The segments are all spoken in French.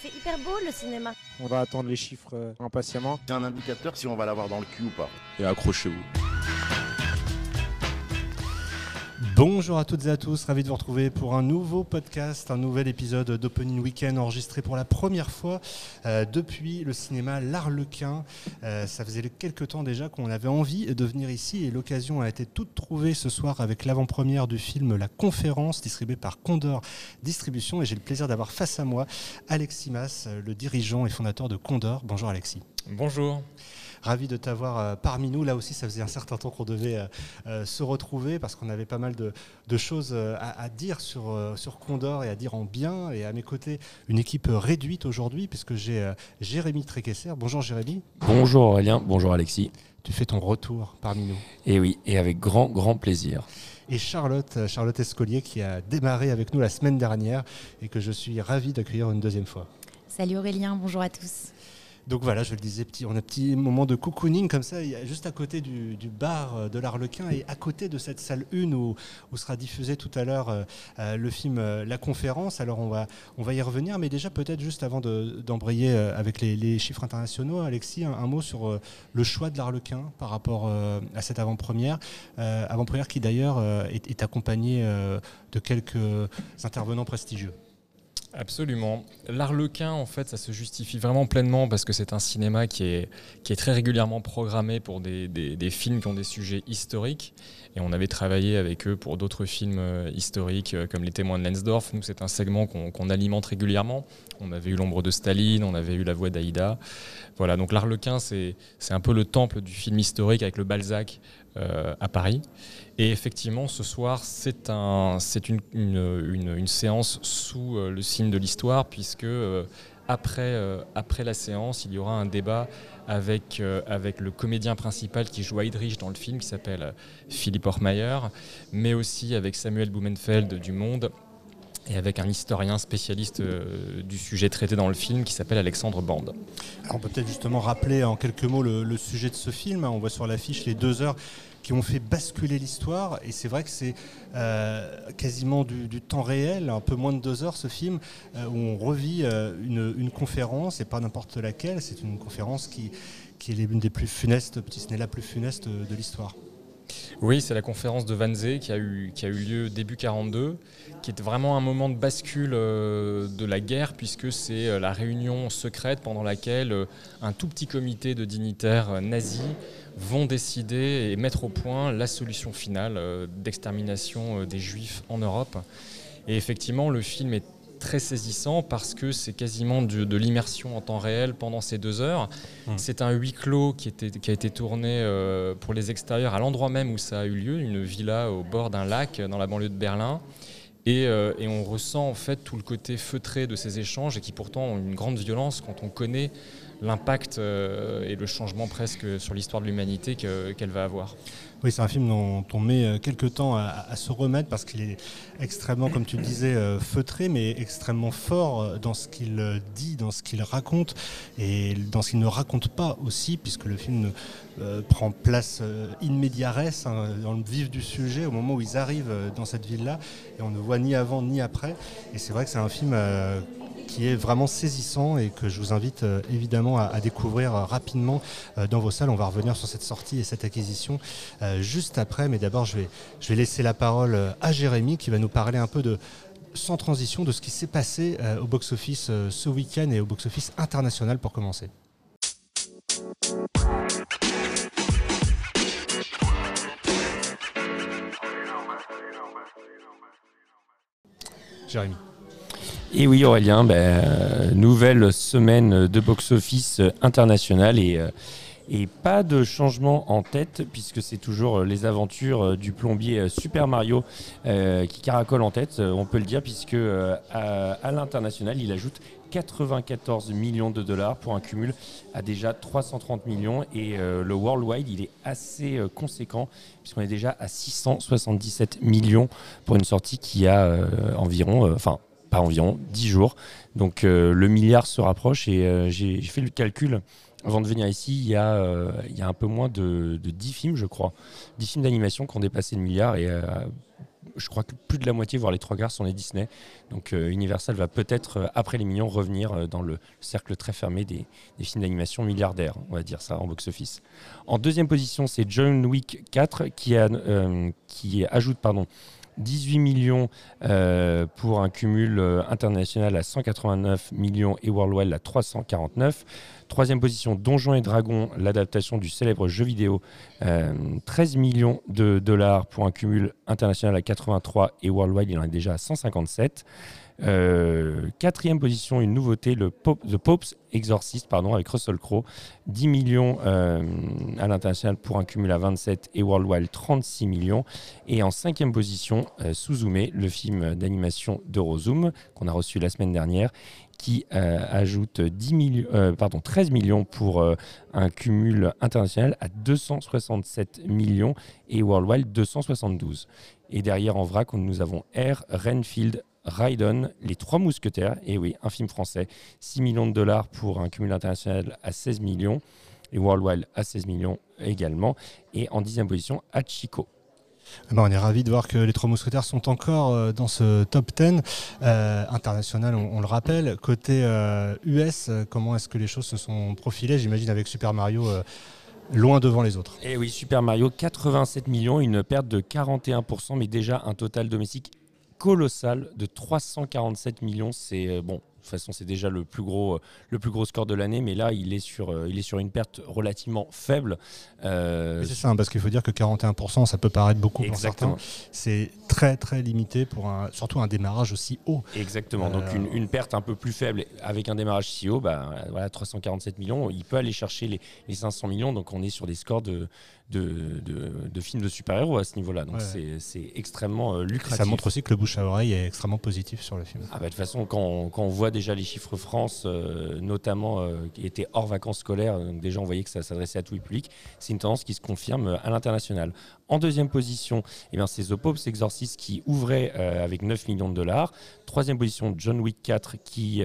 C'est hyper beau le cinéma. On va attendre les chiffres euh, impatiemment. C'est un indicateur si on va l'avoir dans le cul ou pas. Et accrochez-vous. Bonjour à toutes et à tous, ravi de vous retrouver pour un nouveau podcast, un nouvel épisode d'Opening Weekend enregistré pour la première fois euh, depuis le cinéma L'Arlequin. Euh, ça faisait quelques temps déjà qu'on avait envie de venir ici et l'occasion a été toute trouvée ce soir avec l'avant-première du film La Conférence distribué par Condor Distribution et j'ai le plaisir d'avoir face à moi Alexis Mas, le dirigeant et fondateur de Condor. Bonjour Alexis. Bonjour. Ravi de t'avoir euh, parmi nous. Là aussi, ça faisait un certain temps qu'on devait euh, euh, se retrouver parce qu'on avait pas mal de, choses à, dire sur, sur Condor et à dire en bien. Et à mes côtés, une équipe réduite aujourd'hui puisque j'ai Jérémy Tréquesser. Bonjour Jérémy. Bonjour Aurélien, bonjour Alexis. Tu fais ton retour parmi nous. Et oui, et avec grand, grand plaisir. Et Charlotte, Charlotte Escolier qui a démarré avec nous la semaine dernière et que je suis ravi d'accueillir une deuxième fois. Salut Aurélien, bonjour à tous. Donc voilà, je le disais, on a un petit moment de cocooning comme ça, juste à côté du, bar euh, de l'Arlequin et à côté de cette salle 1 où, sera diffusé tout à l'heure euh, euh, le film La Conférence. Alors on va, on va y revenir, mais déjà peut-être juste avant d'embrayer avec les, chiffres internationaux, Alexis, un, mot sur le choix de l'Arlequin par rapport à cette avant-première. avant-première qui d'ailleurs est accompagnée de quelques intervenants prestigieux. Absolument. L'Arlequin, en fait, ça se justifie vraiment pleinement parce que c'est un cinéma qui est, qui est très régulièrement programmé pour des, des, films qui ont des sujets historiques. Et on avait travaillé avec eux pour d'autres films euh, historiques euh, comme Les Témoins de Lensdorf. Nous, c'est un segment qu'on alimente régulièrement. On avait eu L'ombre de Staline, on avait eu La voix d'Aïda. Voilà, donc l'Arlequin, c'est un peu le temple du film historique avec le Balzac euh, à Paris. Et effectivement, ce soir, c'est un, une, une, une, séance sous euh, le signe de l'histoire, puisque euh, après, après la séance, il y aura un débat avec, avec le comédien principal qui joue Heydrich dans le film, qui s'appelle Philippe Ormayer, mais aussi avec Samuel Blumenfeld du Monde et avec un historien spécialiste du sujet traité dans le film qui s'appelle Alexandre Bande. on peut peut-être justement rappeler en quelques mots le sujet de ce film. On voit sur l'affiche les deux heures qui ont fait basculer l'histoire. Et c'est vrai que c'est euh, quasiment du, temps réel, un peu moins de deux heures ce film, euh, où on revit euh, une, conférence, et pas n'importe laquelle, c'est une conférence qui, qui est l'une des plus funestes, si ce n'est la plus funeste de l'histoire. Oui, c'est la conférence de Wannsee qui a eu, qui a eu lieu début 42, qui est vraiment un moment de bascule de la guerre, puisque c'est la réunion secrète pendant laquelle un tout petit comité de dignitaires nazis vont décider et mettre au point la solution finale euh, d'extermination euh, des juifs en Europe. Et effectivement, le film est très saisissant parce que c'est quasiment de, l'immersion en temps réel pendant ces deux heures. Mmh. C'est un huis clos qui, était, qui, a été tourné euh, pour les extérieurs à l'endroit même où ça a eu lieu, une villa au bord d'un lac dans la banlieue de Berlin. Et, et, on ressent en fait tout le côté feutré de ces échanges et qui pourtant ont une grande violence quand on connaît l'impact euh, et le changement presque sur l'histoire de l'humanité qu'elle va avoir. Oui, c'est un film dont on met euh, quelques temps à, se remettre parce qu'il est extrêmement, comme tu le disais, euh, feutré, mais extrêmement fort dans ce qu'il dit, dans ce qu'il raconte et dans ce qu'il ne raconte pas aussi, puisque le film prend place in media res, hein, dans le vif du sujet, au moment où ils arrivent dans cette ville-là, et on ne voit ni avant ni après. Et c'est vrai que c'est un film qui est vraiment saisissant et que je vous invite euh, évidemment à, découvrir euh, rapidement euh, dans vos salles. On va revenir sur cette sortie et cette acquisition juste après, mais d'abord je vais, je vais laisser la parole à Jérémy qui va nous parler un peu de sans transition de ce qui s'est passé au box-office ce week-end et au box-office international pour commencer. Jérémy. Et oui Aurélien, ben, nouvelle semaine de box-office international et, euh, et pas de changement en tête puisque c'est toujours les aventures du plombier Super Mario euh, qui caracole en tête, on peut le dire, puisque euh, à, l'international il ajoute 94 millions de dollars pour un cumul à déjà 330 millions. Et le worldwide il est assez conséquent puisqu'on est déjà à 677 millions pour une sortie qui a environ, pas environ 10 jours. Donc euh, le milliard se rapproche et euh, j'ai fait le calcul. Avant de venir ici, il y a, euh, un peu moins de, de, 10 films, je crois. 10 films d'animation qui ont dépassé le milliard et je crois que plus de la moitié, voire les trois quarts, sont les Disney. Donc Universal va peut-être, après les Mignons, revenir dans le cercle très fermé des, films d'animation milliardaires, on va dire ça, en box-office. En deuxième position, c'est John Wick 4 qui, qui ajoute pardon, 18 millions euh, pour un cumul euh, international à 189 millions et worldwide à 349. Troisième position, Donjons et Dragons, l'adaptation du célèbre jeu vidéo, 13 euh, millions de dollars pour un cumul international à 83 et worldwide, il en est déjà à 157. Euh, quatrième position, une nouveauté, le The Pope's Exorcist, pardon, avec Russell Crowe, 10 millions euh, à l'international pour un cumul à 27 et worldwide 36 millions. Et en cinquième position, euh, Suzume, le film d'animation d'Eurozoom qu'on a reçu la semaine dernière, qui ajoute 10 millions, pardon, 13 millions pour un cumul international à 267 millions et worldwide 272. Et derrière en vrac, nous avons Air, Renfield, Raiden, Les Trois Mousquetaires, et oui, un film français, 6 millions de dollars pour un cumul international à 16 millions, et Worldwide à 16 millions également, et en dixième position, Hachiko. Eh ben, on est ravi de voir que les Trois Mousquetaires sont encore euh, dans ce top 10 euh, international, on, le rappelle. Côté US, euh, comment est-ce que les choses se sont profilées? J'imagine avec Super Mario loin devant les autres. Et eh oui, Super Mario, 87 millions, une perte de 41%, mais déjà un total domestique colossal de 347 millions. C'est euh, bon, de toute façon, c'est déjà le plus gros, euh, le plus gros score de l'année, mais là, il est sur, euh, il est sur une perte relativement faible. Euh, c'est ça, hein, parce qu'il faut dire que 41%, ça peut paraître beaucoup pour certains. C'est très très limité pour un, surtout un démarrage aussi haut. Exactement. Donc une, perte un peu plus faible avec un démarrage si haut, bah, voilà, 347 millions. Il peut aller chercher les, les 500 millions. Donc on est sur des scores de, de, de, films de super-héros à ce niveau-là. Donc c'est extrêmement lucratif. Ça montre aussi que le bouche à oreille est extrêmement positif sur le film. Ah bah, de toute façon, quand, quand on voit déjà les chiffres France, euh, notamment euh, qui étaient hors vacances scolaires, donc déjà on voyait que ça s'adressait à tout le public. C'est une tendance qui se confirme euh, à l'international. En deuxième position, eh c'est The Pope's Exorcist qui ouvrait avec 9 millions de dollars. Troisième position, John Wick 4 qui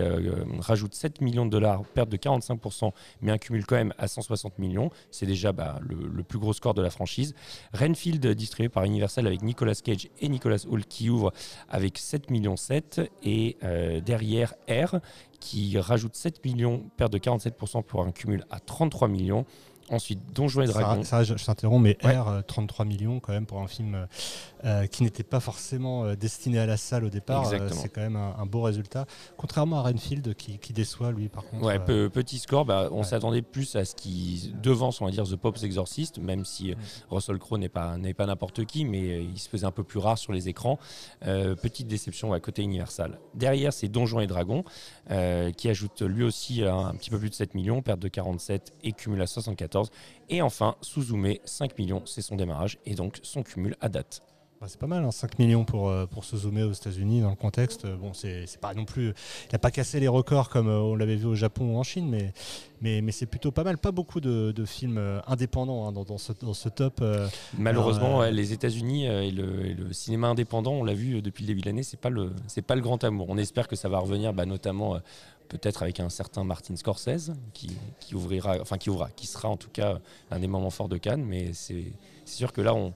rajoute 7 millions de dollars, perte de 45%, mais un cumul quand même à 160 millions. C'est déjà bah, le, plus gros score de la franchise. Renfield, distribué par Universal avec Nicolas Cage et Nicolas Hall qui ouvre avec 7 millions 7. Et derrière, R qui rajoute 7 millions, perte de 47% pour un cumul à 33 millions. Ensuite, Donjons et Dragons. Ça, je, t'interromps, mais R, 33 euh, millions quand même pour un film euh, euh, qui n'était pas forcément destiné à la salle au départ. c'est quand même un, beau résultat. Contrairement à Renfield qui, déçoit lui par contre. Ouais, petit score, bah, on s'attendait plus à ce qui devance, on va dire, The Pop's Exorcist, même si mm. Russell Crowe n'est pas, pas n'importe qui, mais il se faisait un peu plus rare sur les écrans. petite déception à côté Universal. Derrière, c'est Donjons et Dragons qui ajoute lui aussi un, un petit peu plus de 7 millions, perte de 47 et cumul à 74. Et enfin, Suzume, 5 millions, c'est son démarrage et donc son cumul à date. Bah, c'est pas mal, 5 hein, millions pour, euh, pour Suzume aux États-Unis dans le contexte. Bon, c'est pas non plus. Il n'a pas cassé les records comme euh, on l'avait vu au Japon ou en Chine, mais, mais, mais c'est plutôt pas mal. Pas beaucoup de, films euh, indépendants hein, dans, ce, dans, ce, top. Malheureusement, les États-Unis et le, cinéma indépendant, on l'a vu depuis le début de l'année, c'est pas, le, pas le grand amour. On espère que ça va revenir, bah, notamment peut-être avec un certain Martin Scorsese qui, qui, ouvrira, enfin qui ouvrira, qui sera en tout cas un des moments forts de Cannes. Mais c'est sûr que là, on,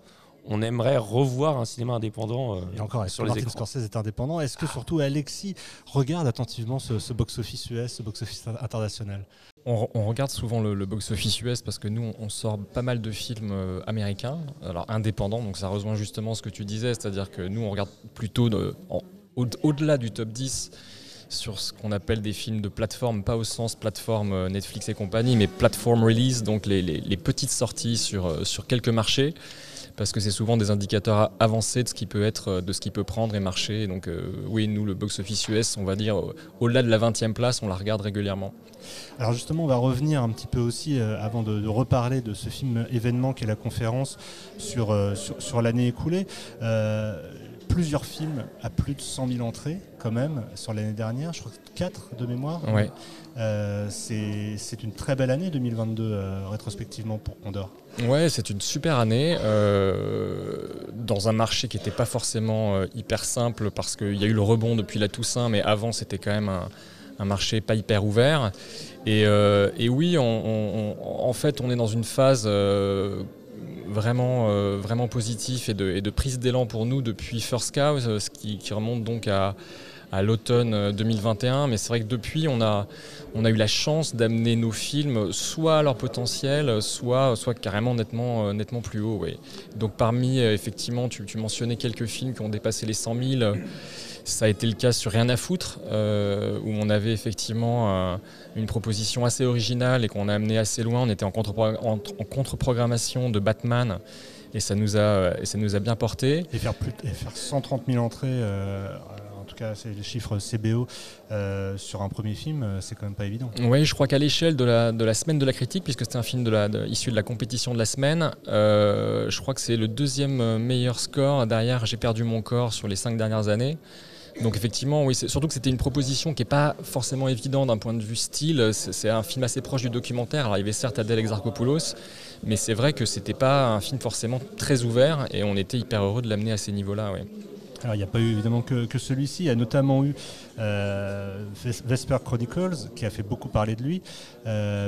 on aimerait revoir un cinéma indépendant euh, Et encore, sur les Martin Scorsese est indépendant? Est-ce que surtout Alexis regarde attentivement ce, box-office US, ce box-office international? On, regarde souvent le, box-office US parce que nous, on, sort pas mal de films euh, américains, alors indépendants, donc ça rejoint justement ce que tu disais, c'est-à-dire que nous, on regarde plutôt au-delà du top 10 sur ce qu'on appelle des films de plateforme, pas au sens plateforme euh, Netflix et compagnie, mais plateforme release, donc les, petites sorties sur, sur quelques marchés parce que c'est souvent des indicateurs avancés de ce qui peut être, euh, de ce qui peut prendre et marcher. Donc oui, nous, le box-office US, on va dire, au-delà de la 20e place, on la regarde régulièrement. Alors justement, on va revenir un petit peu aussi, avant de, reparler de ce film événement qui est la conférence sur, sur, l'année écoulée plusieurs films à plus de 100 000 entrées quand même sur l'année dernière, je crois que 4 de mémoire. Ouais. Euh, c'est une très belle année 2022 euh, rétrospectivement pour Condor. Ouais, c'est une super année euh, dans un marché qui n'était pas forcément hyper simple parce qu'il y a eu le rebond depuis la Toussaint, mais avant c'était quand même un, marché pas hyper ouvert. Et, oui, en fait, on est dans une phase vraiment, vraiment positif et de, prise d'élan pour nous depuis First Cow, ce qui, remonte donc à l'automne 2021. Euh, Mais c'est vrai que depuis, on a, on a eu la chance d'amener nos films soit à leur potentiel, soit, soit carrément nettement, euh, nettement plus haut. Donc parmi, euh, effectivement, tu, mentionnais quelques films qui ont dépassé les 100 000. Ça a été le cas sur Rien à foutre, où on avait effectivement une proposition assez originale et qu'on a amené assez loin. On était en contre-programmation de Batman et ça nous a, et ça nous a bien porté. Et faire, plus, faire 130 000 entrées cas c'est les chiffres CBO euh, sur un premier film, euh, c'est quand même pas évident. Oui, je crois qu'à l'échelle de la, de la semaine de la critique, puisque c'est un film de la, issu de la compétition de la semaine, euh, je crois que c'est le deuxième meilleur score derrière J'ai perdu mon corps sur les cinq dernières années. Donc effectivement, oui, surtout que c'était une proposition qui n'est pas forcément évidente d'un point de vue style. C'est un film assez proche du documentaire. Alors il y avait certes mais c'est vrai que c'était pas un film forcément très ouvert et on était hyper heureux de l'amener à ces niveaux-là. Alors il n'y a pas eu évidemment que, celui-ci, il y a notamment eu euh, Vesper Chronicles, qui a fait beaucoup parler de lui,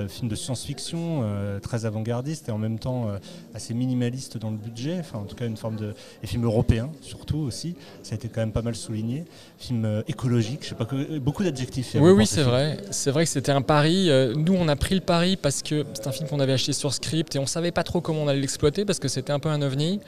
film de science-fiction euh, très avant-gardiste et en même temps assez minimaliste dans le budget, enfin en tout cas une forme de et film européen surtout aussi, ça a été quand même pas mal souligné, film écologique, je sais pas que beaucoup d'adjectifs. Oui oui c'est vrai, c'est vrai que c'était un pari. Nous on a pris le pari parce que c'est un film qu'on avait acheté sur script et on savait pas trop comment on allait l'exploiter parce que c'était un peu un ovni.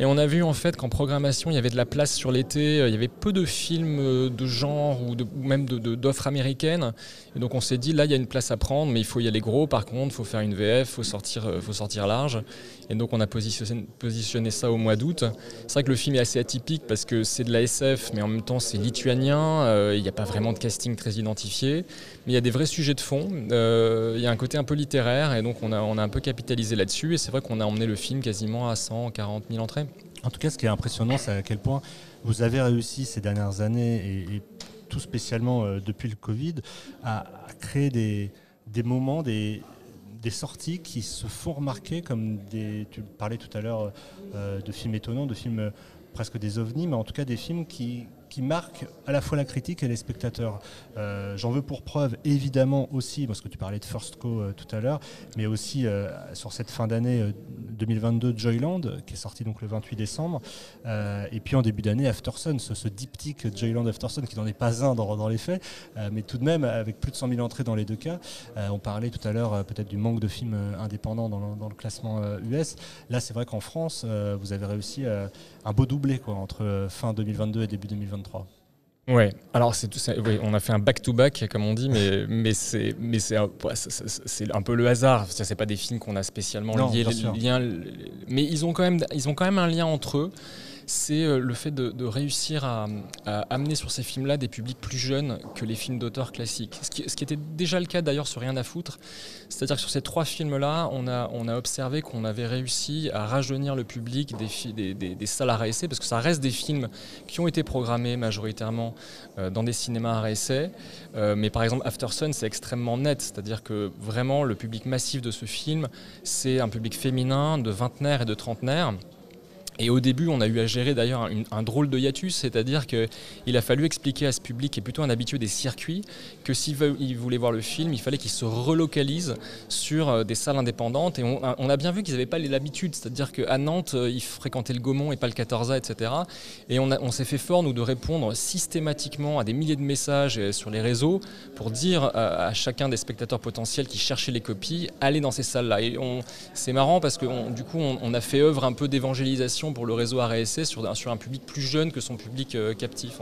Et on a vu en fait qu'en programmation il y avait de la place sur l'été, il y avait peu de films de genre ou, même d'offres américaines. Et donc on s'est dit, là, il y a une place à prendre, mais il faut y aller gros. Par contre, il faut faire une VF, il faut sortir, euh, faut sortir large. Et donc on a positionné, ça au mois d'août. C'est vrai que le film est assez atypique parce que c'est de la SF, mais en même temps c'est lituanien. Euh, il n'y a pas vraiment de casting très identifié. Mais il y a des vrais sujets de fond. Euh, il y a un côté un peu littéraire et donc on a, un peu capitalisé là-dessus. Et c'est vrai qu'on a emmené le film quasiment à 140 000 entrées. En tout cas, ce qui est impressionnant, c'est à quel point vous avez réussi ces dernières années et tout spécialement depuis le Covid, à, créer des, des moments, des, sorties qui se font remarquer comme des. Tu parlais tout à l'heure euh, de films étonnants, de films euh, presque des ovnis, mais en tout cas des films qui, qui marque à la fois la critique et les spectateurs. Euh, j'en veux pour preuve évidemment aussi, parce que tu parlais de First Co euh, tout à l'heure, mais aussi euh, sur cette fin d'année 2022 Joyland, qui est sorti donc le 28 décembre, et puis en début d'année Aftersun, ce, ce, diptyque Joyland Aftersun qui n'en est pas un dans, dans les faits, mais tout de même avec plus de 100 000 entrées dans les deux cas. on parlait tout à l'heure peut-être du manque de films indépendants dans le, dans le classement US. Là c'est vrai qu'en France, vous avez réussi un beau doublé quoi, entre fin 2022 et début 2023. Ouais, alors c'est tout ça. on a fait un back-to-back, comme on dit, mais, mais c'est un, un, peu le hasard. C'est pas des films qu'on a spécialement liés, mais ils ont quand même ils ont quand même un lien entre eux c'est euh, le fait de, réussir à, amener sur ces films-là des publics plus jeunes que les films d'auteurs classiques. Ce qui, était déjà le cas d'ailleurs sur Rien à foutre. C'est-à-dire que sur ces trois films-là, on a, observé qu'on avait réussi à rajeunir le public des, salles à réessai, parce que ça reste des films qui ont été programmés majoritairement euh, dans des cinémas à réessai. Euh, mais par exemple, After Sun, c'est extrêmement net. C'est-à-dire que vraiment, le public massif de ce film, c'est un public féminin de vingtenaire et de trentenaire. Et au début, on a eu à gérer d'ailleurs un, drôle de hiatus, c'est-à-dire qu'il a fallu expliquer à ce public, qui est plutôt un habitué des circuits, que s'il voulait voir le film, il fallait qu'il se relocalise sur euh, des salles indépendantes. Et on, a bien vu qu'ils n'avaient pas l'habitude, c'est-à-dire qu'à Nantes, euh, ils fréquentaient le Gaumont et pas le 14A, etc. Et on, s'est fait fort, nous, de répondre systématiquement à des milliers de messages euh, sur les réseaux pour dire à, chacun des spectateurs potentiels qui cherchaient les copies, allez dans ces salles-là. Et c'est marrant parce que du coup, on a fait œuvre un peu d'évangélisation pour le réseau RSC sur, sur un public plus jeune que son public euh, captif.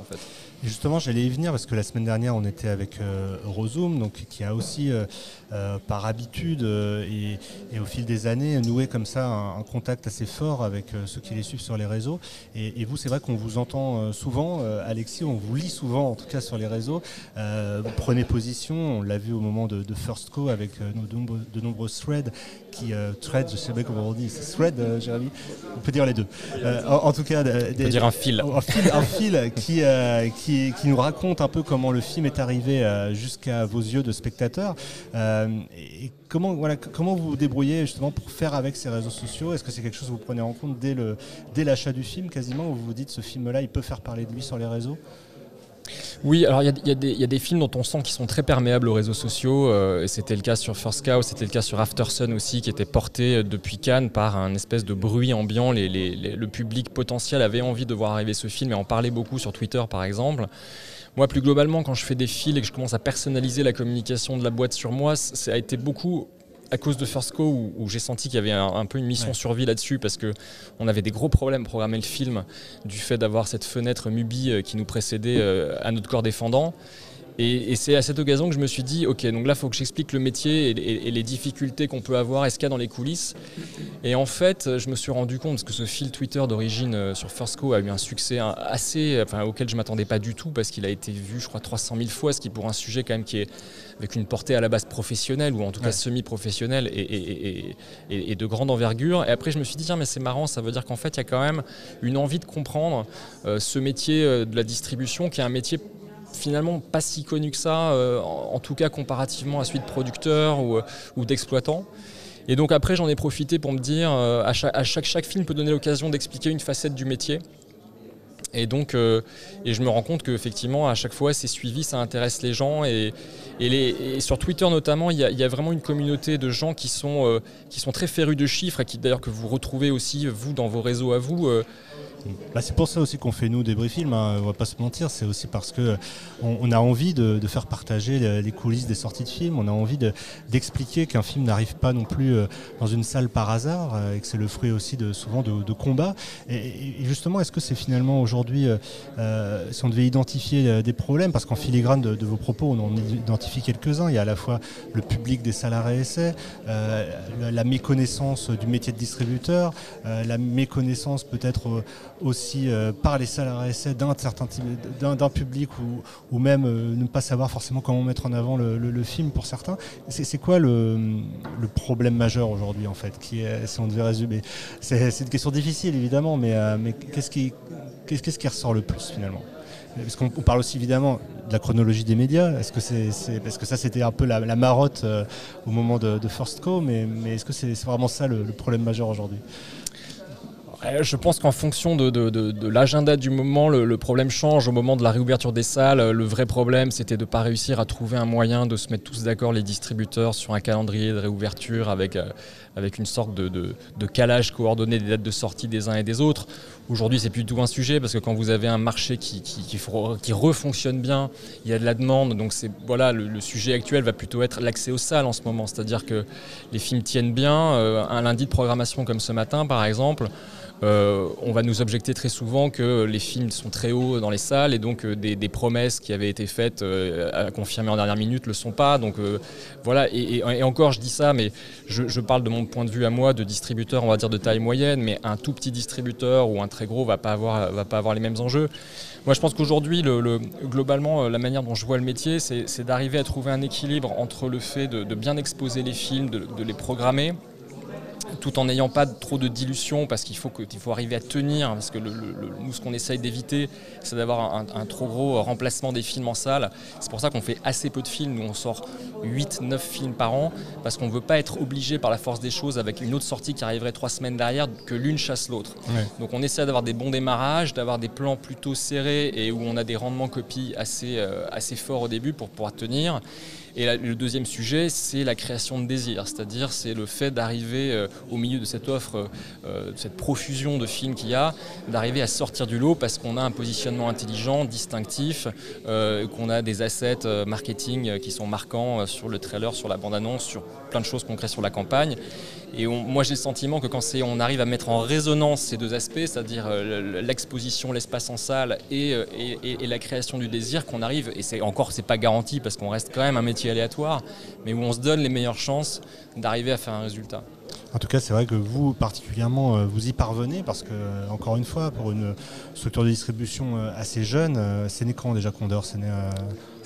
Justement, j'allais y venir parce que la semaine dernière, on était avec euh, Rozoom, donc, qui a aussi, euh, par habitude et, au fil des années, noué comme ça un, contact assez fort avec ceux qui les suivent sur les réseaux. Et, vous, c'est vrai qu'on vous entend souvent, Alexis, on vous lit souvent, en tout cas sur les réseaux. vous prenez position, on l'a vu au moment de, First Co avec de nombreux threads qui threads, je sais pas comment on dit, c'est thread, Jérémy? On peut dire les deux. Euh, en, tout cas, dire un fil. Un fil, un fil qui, euh, qui, nous raconte un peu comment le film est arrivé euh, jusqu'à vos yeux de spectateurs. et comment, voilà, comment vous vous débrouillez justement pour faire avec ces réseaux sociaux? Est-ce que c'est quelque chose que vous prenez en compte dès, le, dès l'achat du film quasiment, où vous vous dites ce film-là, il peut faire parler de lui sur les réseaux? Oui, alors il y, a des films dont on sent qu'ils sont très perméables aux réseaux sociaux. Euh, c'était le cas sur First Cow, c'était le cas sur After Sun aussi, qui était porté depuis Cannes par un espèce de bruit ambiant. Le public potentiel avait envie de voir arriver ce film et en parlait beaucoup sur Twitter par exemple. Moi, plus globalement, quand je fais des fils et que je commence à personnaliser la communication de la boîte sur moi, ça a été beaucoup à cause de First Co où, j'ai senti qu'il y avait un, peu une mission survie là-dessus parce que on avait des gros problèmes à programmer le film du fait d'avoir cette fenêtre Mubi euh, qui nous précédait euh, à notre corps défendant. Et, c'est à cette occasion que je me suis dit, ok, donc là, il faut que j'explique le métier et, les difficultés qu'on peut avoir, et ce qu'il y a dans les coulisses? Et en fait, je me suis rendu compte, parce que ce fil Twitter d'origine euh, sur First Co a eu un succès assez, enfin, auquel je ne m'attendais pas du tout, parce qu'il a été vu, je crois, 300 000 fois, ce qui pour un sujet quand même qui est avec une portée à la base professionnelle, ou en tout cas semi-professionnelle, et, et, de grande envergure. Et après, je me suis dit, tiens, mais c'est marrant, ça veut dire qu'en fait, il y a quand même une envie de comprendre euh, ce métier euh, de la distribution, qui est un métier finalement pas si connu que ça, euh, en, tout cas comparativement à celui de producteur ou, ou d'exploitant. Et donc après j'en ai profité pour me dire, euh, chaque, film peut donner l'occasion d'expliquer une facette du métier. Et donc, euh, et je me rends compte qu'effectivement, à chaque fois, c'est suivi, ça intéresse les gens. Et, sur Twitter notamment, il y, a, vraiment une communauté de gens qui sont, qui sont très férus de chiffres et qui d'ailleurs que vous retrouvez aussi, vous, dans vos réseaux à vous. Bah, c'est pour ça aussi qu'on fait nous des films, hein, on va pas se mentir, c'est aussi parce que on, a envie de, faire partager les, coulisses des sorties de films, on a envie d'expliquer qu'un film n'arrive pas non plus euh, dans une salle par hasard euh, et que c'est le fruit aussi de souvent de, combats. Et, justement, est-ce que c'est finalement aujourd'hui, euh, si on devait identifier des problèmes, parce qu'en filigrane de, vos propos, on en identifie quelques-uns, il y a à la fois le public des salariés essais, la, méconnaissance du métier de distributeur, la méconnaissance peut-être aussi euh, par les salariés d'un certain type, d'un public ou, même euh, ne pas savoir forcément comment mettre en avant le, film pour certains. C'est quoi le, problème majeur aujourd'hui en fait, si on devait résumer? C'est une question difficile évidemment, mais, euh, qu'est-ce qui, qui ressort le plus finalement parce qu'on parle aussi évidemment de la chronologie des médias. Est-ce que c'est, parce que ça c'était un peu la, marotte au moment de, First Co, mais, mais est-ce que c'est vraiment ça le problème majeur aujourd'hui? Je pense qu'en fonction de, l'agenda du moment, le, problème change. Au moment de la réouverture des salles, le vrai problème, c'était de ne pas réussir à trouver un moyen de se mettre tous d'accord, les distributeurs, sur un calendrier de réouverture avec, euh, avec une sorte de, calage coordonné des dates de sortie des uns et des autres. Aujourd'hui, c'est plus du tout un sujet parce que quand vous avez un marché qui, refonctionne bien, il y a de la demande. Donc, c'est voilà, le, sujet actuel va plutôt être l'accès aux salles en ce moment. C'est-à-dire que les films tiennent bien. Euh, un lundi de programmation comme ce matin, par exemple, euh, on va nous objecter très souvent que les films sont très hauts dans les salles et donc euh, des, promesses qui avaient été faites euh, à confirmer en dernière minute ne le sont pas. Donc voilà, et, encore je dis ça, mais je, parle de mon point de vue à moi de distributeur, on va dire de taille moyenne, mais un tout petit distributeur ou un très gros va pas avoir, va pas avoir les mêmes enjeux. Moi je pense qu'aujourd'hui, le, globalement, la manière dont je vois le métier, c'est d'arriver à trouver un équilibre entre le fait de, bien exposer les films, de les programmer tout en n'ayant pas trop de dilution parce qu'il faut, faut arriver à tenir, parce que nous ce qu'on essaye d'éviter c'est d'avoir un, trop gros remplacement des films en salle. C'est pour ça qu'on fait assez peu de films, nous on sort 8-9 films par an, parce qu'on ne veut pas être obligé par la force des choses avec une autre sortie qui arriverait trois semaines derrière que l'une chasse l'autre. Donc on essaie d'avoir des bons démarrages, d'avoir des plans plutôt serrés et où on a des rendements copies assez, euh, assez forts au début pour pouvoir tenir. Et le deuxième sujet, c'est la création de désir, c'est-à-dire c'est le fait d'arriver euh, au milieu de cette offre, euh, de cette profusion de films qu'il y a, d'arriver à sortir du lot parce qu'on a un positionnement intelligent, distinctif, euh, qu'on a des assets marketing qui sont marquants sur le trailer, sur la bande-annonce, sur plein de choses qu'on crée sur la campagne. Et moi j'ai le sentiment que quand on arrive à mettre en résonance ces deux aspects, c'est-à-dire l'exposition, l'espace en salle et, et, la création du désir, qu'on arrive, et c'est encore c'est pas garanti parce qu'on reste quand même un métier aléatoire, mais où on se donne les meilleures chances d'arriver à faire un résultat. En tout cas, c'est vrai que vous, particulièrement, euh, vous y parvenez parce que, euh, encore une fois, pour une structure de distribution euh, assez jeune, c'est né quand déjà Condor C'est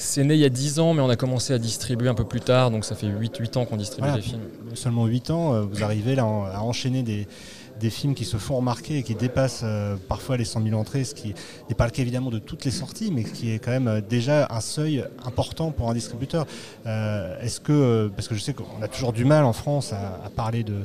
c'est né il y a 10 ans, mais on a commencé à distribuer un peu plus tard, donc ça fait 8, 8 ans qu'on distribue des films. Seulement 8 ans, vous arrivez là à enchaîner des, des films qui se font remarquer et qui dépassent euh, parfois les 100 000 entrées, ce qui n'est pas le cas évidemment de toutes les sorties, mais qui est quand même euh, déjà un seuil important pour un distributeur. Euh, est-ce que, parce que je sais qu'on a toujours du mal en France à, parler de,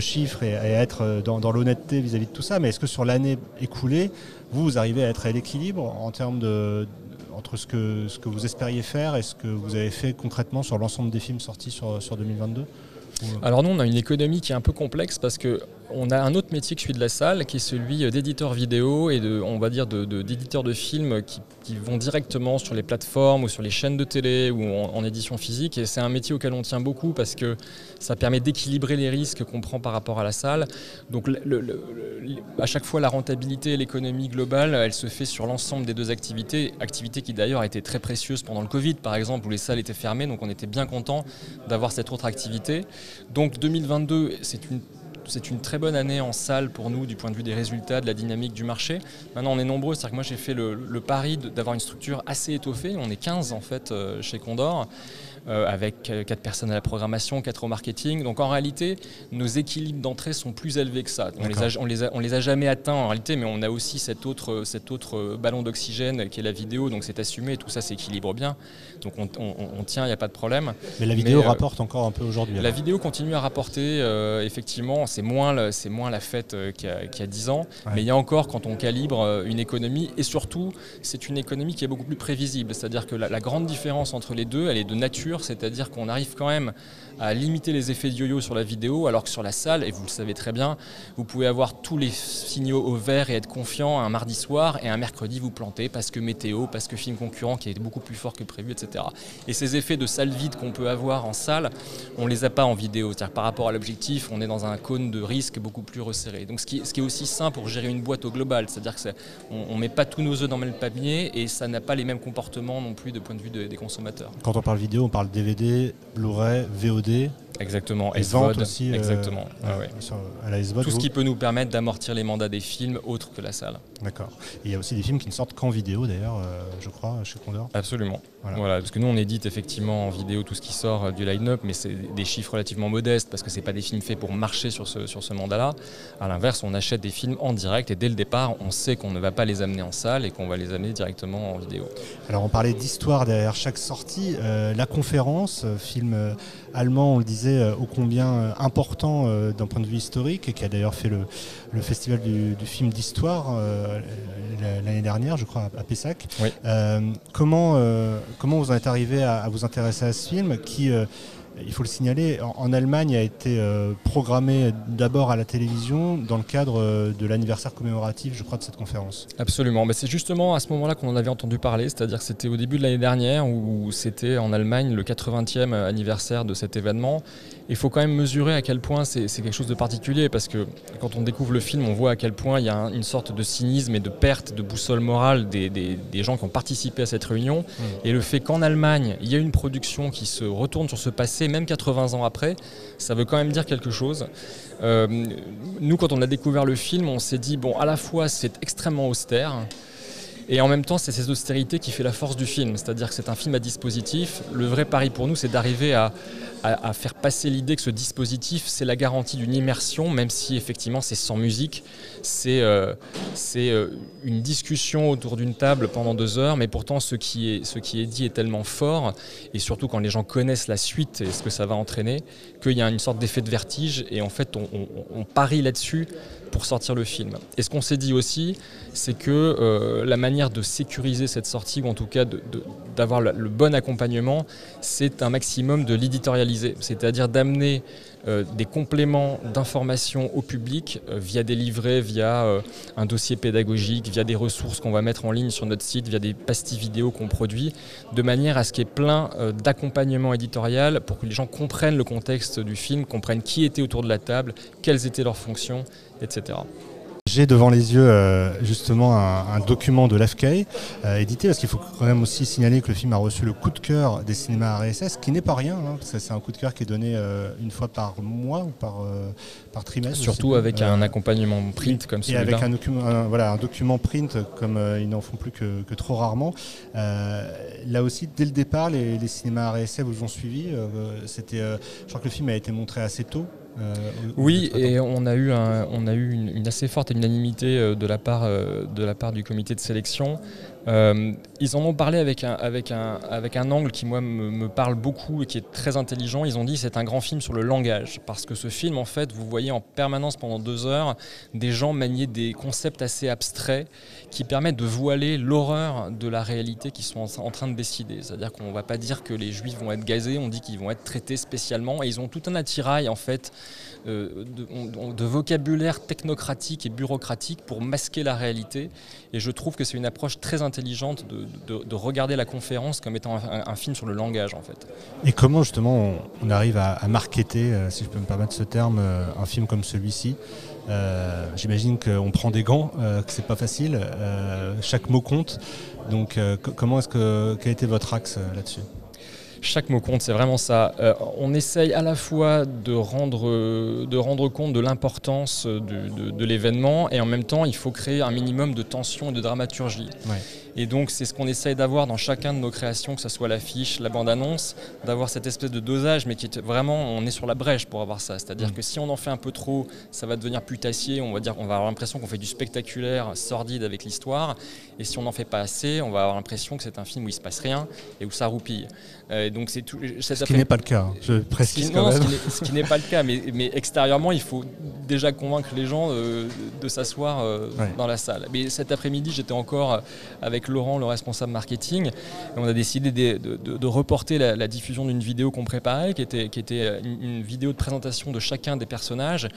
chiffres et à être dans, l'honnêteté vis-à-vis de tout ça, mais est-ce que sur l'année écoulée, vous, vous arrivez à être à l'équilibre en termes de entre ce que, ce que vous espériez faire et ce que vous avez fait concrètement sur l'ensemble des films sortis sur, sur 2022 alors nous, on a une économie qui est un peu complexe parce que on a un autre métier que celui de la salle, qui est celui d'éditeur vidéo et de, on va dire, d'éditeur de, de, films qui, vont directement sur les plateformes ou sur les chaînes de télé ou en, édition physique. Et c'est un métier auquel on tient beaucoup parce que ça permet d'équilibrer les risques qu'on prend par rapport à la salle. Donc à chaque fois, la rentabilité et l'économie globale, elle se fait sur l'ensemble des deux activités. Activité qui d'ailleurs été très précieuse pendant le Covid, par exemple, où les salles étaient fermées. Donc on était bien content d'avoir cette autre activité. Donc 2022, c'est une c'est une très bonne année en salle pour nous du point de vue des résultats, de la dynamique du marché. Maintenant, on est nombreux, c'est-à-dire que moi j'ai fait le, le pari d'avoir une structure assez étoffée. On est 15 en fait euh, chez Condor. Euh, avec 4 euh, personnes à la programmation, 4 au marketing. Donc en réalité, nos équilibres d'entrée sont plus élevés que ça. On les, a, on, les a, on les a jamais atteints en réalité, mais on a aussi cet autre, cet autre ballon d'oxygène qui est la vidéo, donc c'est assumé, tout ça s'équilibre bien. Donc on, on, tient, il n'y a pas de problème. Mais la vidéo euh, rapporte encore un peu aujourd'hui. La vidéo continue à rapporter, effectivement, c'est moins, c'est moins la fête qu'il y, a 10 ans, mais il y a encore, quand on calibre une économie, et surtout, c'est une économie qui est beaucoup plus prévisible. C'est-à-dire que la grande différence entre les deux, elle est de nature c'est-à-dire qu'on arrive quand même à limiter les effets de yo-yo sur la vidéo, alors que sur la salle, et vous le savez très bien, vous pouvez avoir tous les signaux au vert et être confiant un mardi soir, et un mercredi vous planter parce que météo, parce que film concurrent qui est beaucoup plus fort que prévu, etc. Et ces effets de salle vide qu'on peut avoir en salle, on les a pas en vidéo. C'est-à-dire par rapport à l'objectif, on est dans un cône de risque beaucoup plus resserré. Donc ce qui, ce qui est aussi sain pour gérer une boîte au global, c'est-à-dire qu'on ne met pas tous nos œufs dans le même panier et ça n'a pas les mêmes comportements non plus de point de vue des consommateurs. Quand on parle vidéo, on parle DVD, Blu-ray, VOD. Exactement. Et vente aussi. Euh, Exactement. À la Tout ce qui peut nous permettre d'amortir les mandats des films autres que la salle. D'accord. Il y a aussi des films qui ne sortent qu'en vidéo d'ailleurs, euh, je crois, chez Condor. Absolument. Voilà. Parce que nous, on édite effectivement en vidéo tout ce qui sort euh, du line-up, mais c'est des chiffres relativement modestes parce que c'est pas des films faits pour marcher sur ce, sur ce mandat-là. À l'inverse, on achète des films en direct et dès le départ, on sait qu'on ne va pas les amener en salle et qu'on va les amener directement en vidéo. Alors, on parlait d'histoire derrière chaque sortie. la conférence, film allemand, on le disait, euh, ô combien euh, important euh, d'un point de vue historique, et qui a d'ailleurs fait le, festival du, film d'histoire l'année dernière, je crois, à Pessac. comment, comment vous en êtes arrivé à, vous intéresser à ce film qui il faut le signaler, en, Allemagne a été programmé d'abord à la télévision dans le cadre de l'anniversaire commémoratif, je crois, de cette conférence. Absolument. c'est justement à ce moment-là qu'on en avait entendu parler, c'est-à-dire que c'était au début de l'année dernière où c'était en Allemagne le 80e anniversaire de cet événement il faut quand même mesurer à quel point c'est quelque chose de particulier parce que quand on découvre le film, on voit à quel point il y a une sorte de cynisme et de perte de boussole morale des, gens qui ont participé à cette réunion. Mmh. Et le fait qu'en Allemagne, il y a une production qui se retourne sur ce passé, même 80 ans après, ça veut quand même dire quelque chose. Euh, nous, quand on a découvert le film, on s'est dit, bon, à la fois c'est extrêmement austère, et en même temps, c'est cette austérité qui fait la force du film. C'est-à-dire que c'est un film à dispositif. Le vrai pari pour nous, c'est d'arriver à, faire passer l'idée que ce dispositif, c'est la garantie d'une immersion, même si effectivement c'est sans musique. C'est euh, euh, une discussion autour d'une table pendant deux heures, mais pourtant ce qui, est, dit est tellement fort, et surtout quand les gens connaissent la suite et ce que ça va entraîner, qu'il y a une sorte d'effet de vertige, et en fait on parie là-dessus pour sortir le film. Et ce qu'on s'est dit aussi, c'est que euh, la manière de sécuriser cette sortie, ou en tout cas d'avoir le, bon accompagnement, c'est un maximum de l'éditorialiser, c'est-à-dire d'amener des compléments d'information au public euh, via des livrets, via euh, un dossier pédagogique, via des ressources qu'on va mettre en ligne sur notre site, via des pastilles vidéo qu'on produit, de manière à ce qu'il y ait plein d'accompagnement éditorial pour que les gens comprennent le contexte du film, comprennent qui était autour de la table, quelles étaient leurs fonctions, etc. J'ai devant les yeux euh, justement un, document de l'AFK euh, édité, parce qu'il faut quand même aussi signaler que le film a reçu le coup de cœur des cinémas RSS, qui n'est pas rien, hein, parce que c'est un coup de cœur qui est donné euh, une fois par mois ou par, par trimestre. Surtout avec un accompagnement print comme celui-là. Et avec un document, voilà, un document print comme ils n'en font plus que, trop rarement. là aussi, dès le départ, les, les cinémas RSS vous ont suivi. C'était, je crois que le film a été montré assez tôt. Euh, oui, et on a eu, on a eu une, assez forte unanimité euh, de la, part, euh, de la part du comité de sélection Euh, ils en ont parlé avec un, avec un, avec un angle qui, moi, me, me parle beaucoup et qui est très intelligent. Ils ont dit c'est un grand film sur le langage. Parce que ce film, en fait, vous voyez en permanence pendant deux heures des gens manier des concepts assez abstraits qui permettent de voiler l'horreur de la réalité qu'ils sont en, train de décider. C'est-à-dire qu'on ne va pas dire que les juifs vont être gazés, on dit qu'ils vont être traités spécialement. Et ils ont tout un attirail, en fait, euh, de, vocabulaire technocratique et bureaucratique pour masquer la réalité. Et je trouve que c'est une approche très intelligente de, de, de, regarder la conférence comme étant un, un, film sur le langage, en fait. Et comment justement on, on arrive à, à marketer, euh, si je peux me permettre ce terme, euh, un film comme celui-ci? Euh, J'imagine qu'on prend des gants, que c'est pas facile. Chaque mot compte. Donc, comment est-ce que quel était votre axe là-dessus? Chaque mot compte, c'est vraiment ça. Euh, on essaye à la fois de rendre, de rendre compte de l'importance de, de, de l'événement et en même temps, il faut créer un minimum de tension et de dramaturgie. Ouais. Et donc, c'est ce qu'on essaye d'avoir dans chacun de nos créations, que ce soit l'affiche, la bande-annonce, d'avoir cette espèce de dosage, mais qui est vraiment, on est sur la brèche pour avoir ça. C'est-à-dire mmh. que si on en fait un peu trop, ça va devenir putassier. On va dire, on va avoir l'impression qu'on fait du spectaculaire, sordide avec l'histoire. Et si on n'en fait pas assez, on va avoir l'impression que c'est un film où il se passe rien et où ça roupille. Euh, donc c'est tout. Ce qui n'est pas le cas. Je précise quand même. Ce qui n'est pas le cas, mais, mais, extérieurement, il faut déjà convaincre les gens euh, de s'asseoir euh, ouais. dans la salle. Mais cet après-midi, j'étais encore avec Laurent, le responsable marketing, et on a décidé de, de, de reporter la, la diffusion d'une vidéo qu'on préparait, qui était, qui était une, une vidéo de présentation de chacun des personnages.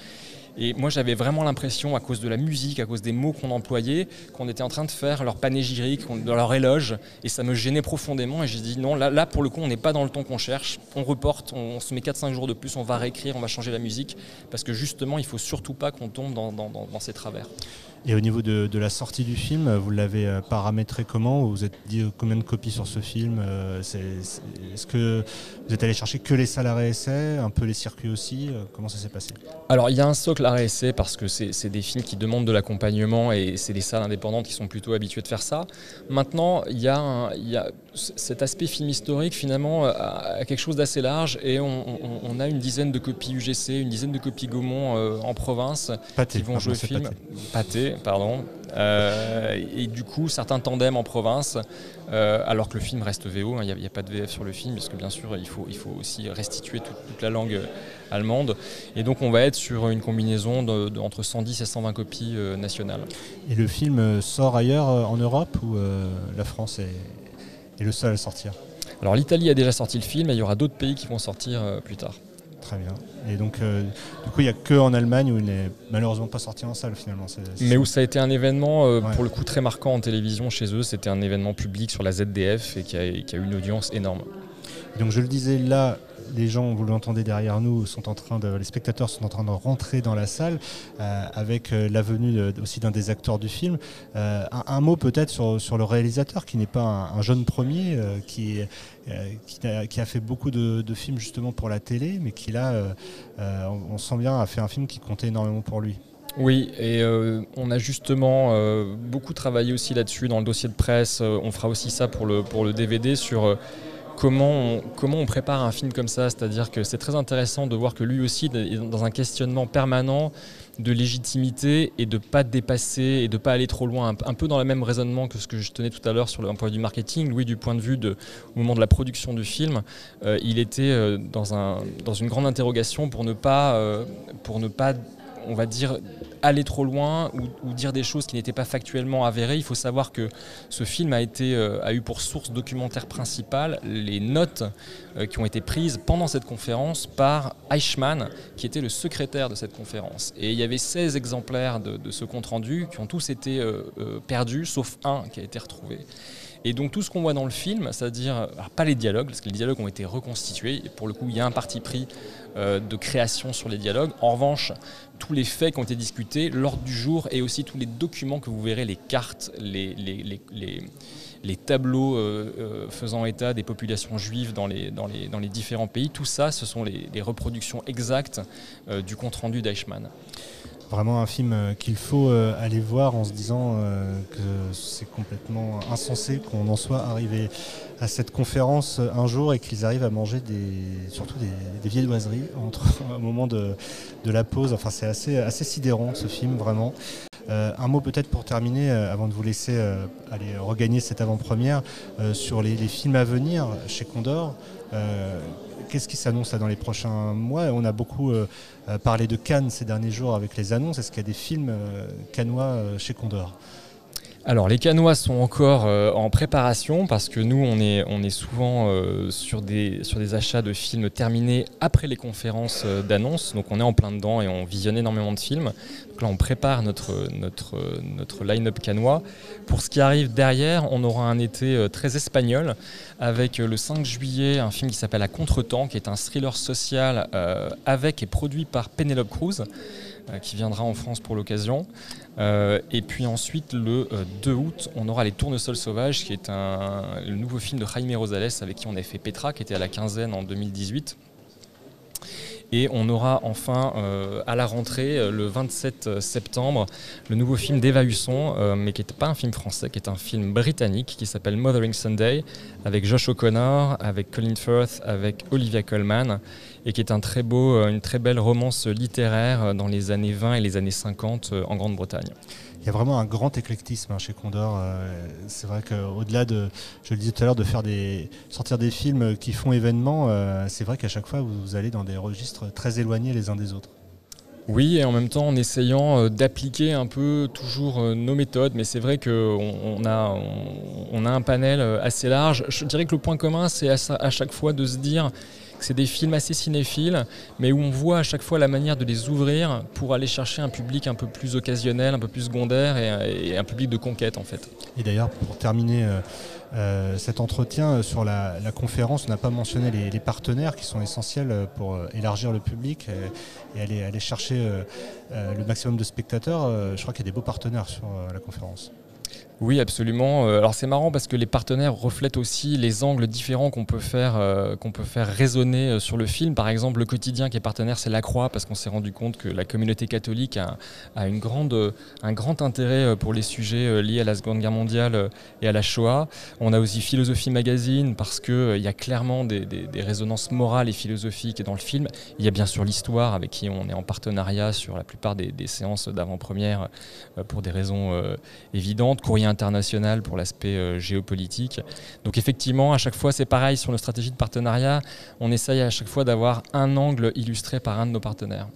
Et moi, j'avais vraiment l'impression, à cause de la musique, à cause des mots qu'on employait, qu'on était en train de faire leur panégyrique, leur éloge. Et ça me gênait profondément. Et j'ai dit non, là, là, pour le coup, on n'est pas dans le ton qu'on cherche. On reporte, on, on se met 4-5 jours de plus, on va réécrire, on va changer la musique. Parce que justement, il ne faut surtout pas qu'on tombe dans, dans, dans, dans ces travers. Et au niveau de, de, la sortie du film, vous l'avez paramétré comment? Vous êtes dit combien de copies sur ce film Est-ce que vous êtes allé chercher que les salles arrêt essai, un peu les circuits aussi Comment ça s'est passé? Alors il y a un socle parce que c'est des films qui demandent de l'accompagnement et c'est des salles indépendantes qui sont plutôt habituées de faire ça. Maintenant, il y a cet aspect film historique finalement a quelque chose d'assez large et on, on, on, a une dizaine de copies UGC, une dizaine de copies Gaumont euh, en province pâté, qui vont jouer le film. Pâté. pâté pardon. Euh, et du coup, certains tandems en province, euh, alors que le film reste VO, il hein, n'y a, a, pas de VF sur le film, parce que bien sûr, il faut, il faut aussi restituer toute, toute la langue allemande. Et donc, on va être sur une combinaison de, de, entre 110 et 120 copies nationales. Et le film sort ailleurs en Europe ou la France est, est, le seul à sortir Alors, l'Italie a déjà sorti le film et il y aura d'autres pays qui vont sortir euh, plus tard. Très bien. Et donc, euh, du coup, il n'y a que en Allemagne où il n'est malheureusement pas sorti en salle finalement. C est, c est Mais où ça a été un événement euh, ouais. pour le coup très marquant en télévision chez eux. C'était un événement public sur la ZDF et qui a, qui a eu une audience énorme. Donc, je le disais là, les gens, vous l'entendez derrière nous, sont en train de, les spectateurs sont en train de rentrer dans la salle euh, avec euh, la venue de, aussi d'un des acteurs du film. Euh, un, mot peut-être sur, le réalisateur qui n'est pas un, un, jeune premier, euh, qui, a, fait beaucoup de, films justement pour la télé, mais qui là, on, sent bien, a fait un film qui comptait énormément pour lui. Oui, et euh, on a justement euh, beaucoup travaillé aussi là-dessus dans le dossier de presse. Euh, on fera aussi ça pour le, pour le DVD sur comment on, comment on prépare un film comme ça. C'est-à-dire que c'est très intéressant de voir que lui aussi est dans un questionnement permanent de légitimité et de pas dépasser et de pas aller trop loin. Un, peu dans le même raisonnement que ce que je tenais tout à l'heure sur le point vue marketing. Louis, du point de vue au moment de la production du film, euh, il était euh, dans, un, dans une grande interrogation pour ne pas, euh, pour ne pas on va dire, aller trop loin ou, dire des choses qui n'étaient pas factuellement avérées. Il faut savoir que ce film a, été, euh, a eu pour source documentaire principale les notes euh, qui ont été prises pendant cette conférence par Eichmann, qui était le secrétaire de cette conférence. Et il y avait 16 exemplaires de, de ce compte-rendu qui ont tous été euh, perdus, sauf un qui a été retrouvé. Et donc tout ce qu'on voit dans le film, c'est-à-dire, pas les dialogues, parce que les dialogues ont été reconstitués, pour le coup il y a un parti pris euh, de création sur les dialogues. En revanche, tous les faits qui ont été discutés, l'ordre du jour et aussi tous les documents que vous verrez, les cartes, les, tableaux euh, euh, faisant état des populations juives dans les, différents pays, tout ça, ce sont les, reproductions exactes du compte-rendu d'Eichmann vraiment un film qu'il faut aller voir en se disant que c'est complètement insensé qu'on en soit arrivé à cette conférence un jour et qu'ils arrivent à manger des, surtout des, viennoiseries entre au moment de, de la pause. Enfin, c'est assez, assez sidérant ce film, vraiment. un mot peut-être pour terminer, avant de vous laisser aller regagner cette avant-première, sur les, films à venir chez Condor. Qu'est-ce qui s'annonce dans les prochains mois? On a beaucoup parlé de Cannes ces derniers jours avec les annonces. Est-ce qu'il y a des films cannois chez Condor? Alors les canois sont encore euh, en préparation parce que nous on est, souvent euh, sur, des, achats de films terminés après les conférences euh, d'annonce. Donc on est en plein dedans et on visionne énormément de films. Donc là on prépare notre line-up canois. Pour ce qui arrive derrière, on aura un été très espagnol avec le 5 juillet un film qui s'appelle À Contretemps qui est un thriller social avec et produit par Penelope Cruz. Euh, qui viendra en France pour l'occasion. Euh, et puis ensuite, le 2 euh, août, on aura Les Tournesols Sauvages, qui est un, le nouveau film de Jaime Rosales, avec qui on a fait Petra, qui était à la quinzaine en 2018. Et on aura enfin à la rentrée, le 27 septembre, le nouveau film d'Eva Husson, mais qui n'est pas un film français, qui est un film britannique qui s'appelle Mothering Sunday, avec Josh O'Connor, avec Colin Firth, avec Olivia Colman et qui est un très beau, euh, une très belle romance littéraire euh, dans les années 20 et les années 50 euh, en Grande-Bretagne. Il y a vraiment un grand éclectisme hein, chez Condor. c'est vrai qu'au-delà de, je le disais tout à l'heure, de faire des, sortir des films qui font événement, c'est vrai qu'à chaque fois vous allez dans des registres très éloignés les uns des autres. Oui, et en même temps en essayant d'appliquer un peu toujours nos méthodes, mais c'est vrai qu'on a, on, a un panel assez large. Je dirais que le point commun, c'est à chaque fois de se dire c'est des films assez cinéphiles, mais où on voit à chaque fois la manière de les ouvrir pour aller chercher un public un peu plus occasionnel, un peu plus secondaire et, un public de conquête en fait. Et d'ailleurs, pour terminer euh, euh, cet entretien euh, sur la, conférence, on n'a pas mentionné les, partenaires qui sont essentiels pour élargir le public et, aller, aller, chercher le maximum de spectateurs. je crois qu'il y a des beaux partenaires sur la conférence. Oui, absolument. Euh, alors c'est marrant parce que les partenaires reflètent aussi les angles différents qu'on peut faire, euh, qu'on peut faire résonner euh, sur le film. Par exemple, le quotidien qui est partenaire, c'est La Croix, parce qu'on s'est rendu compte que la communauté catholique a, une grande, un grand intérêt pour les sujets liés à la Seconde Guerre mondiale et à la Shoah. On a aussi Philosophie Magazine, parce qu'il y a clairement des, résonances morales et philosophiques dans le film. Il y a bien sûr l'histoire, avec qui on est en partenariat sur la plupart des, séances d'avant-première pour des raisons évidentes. Courrier international pour l'aspect euh, géopolitique. Donc effectivement, à chaque fois, c'est pareil sur nos stratégies de partenariat. On essaye à chaque fois d'avoir un angle illustré par un de nos partenaires.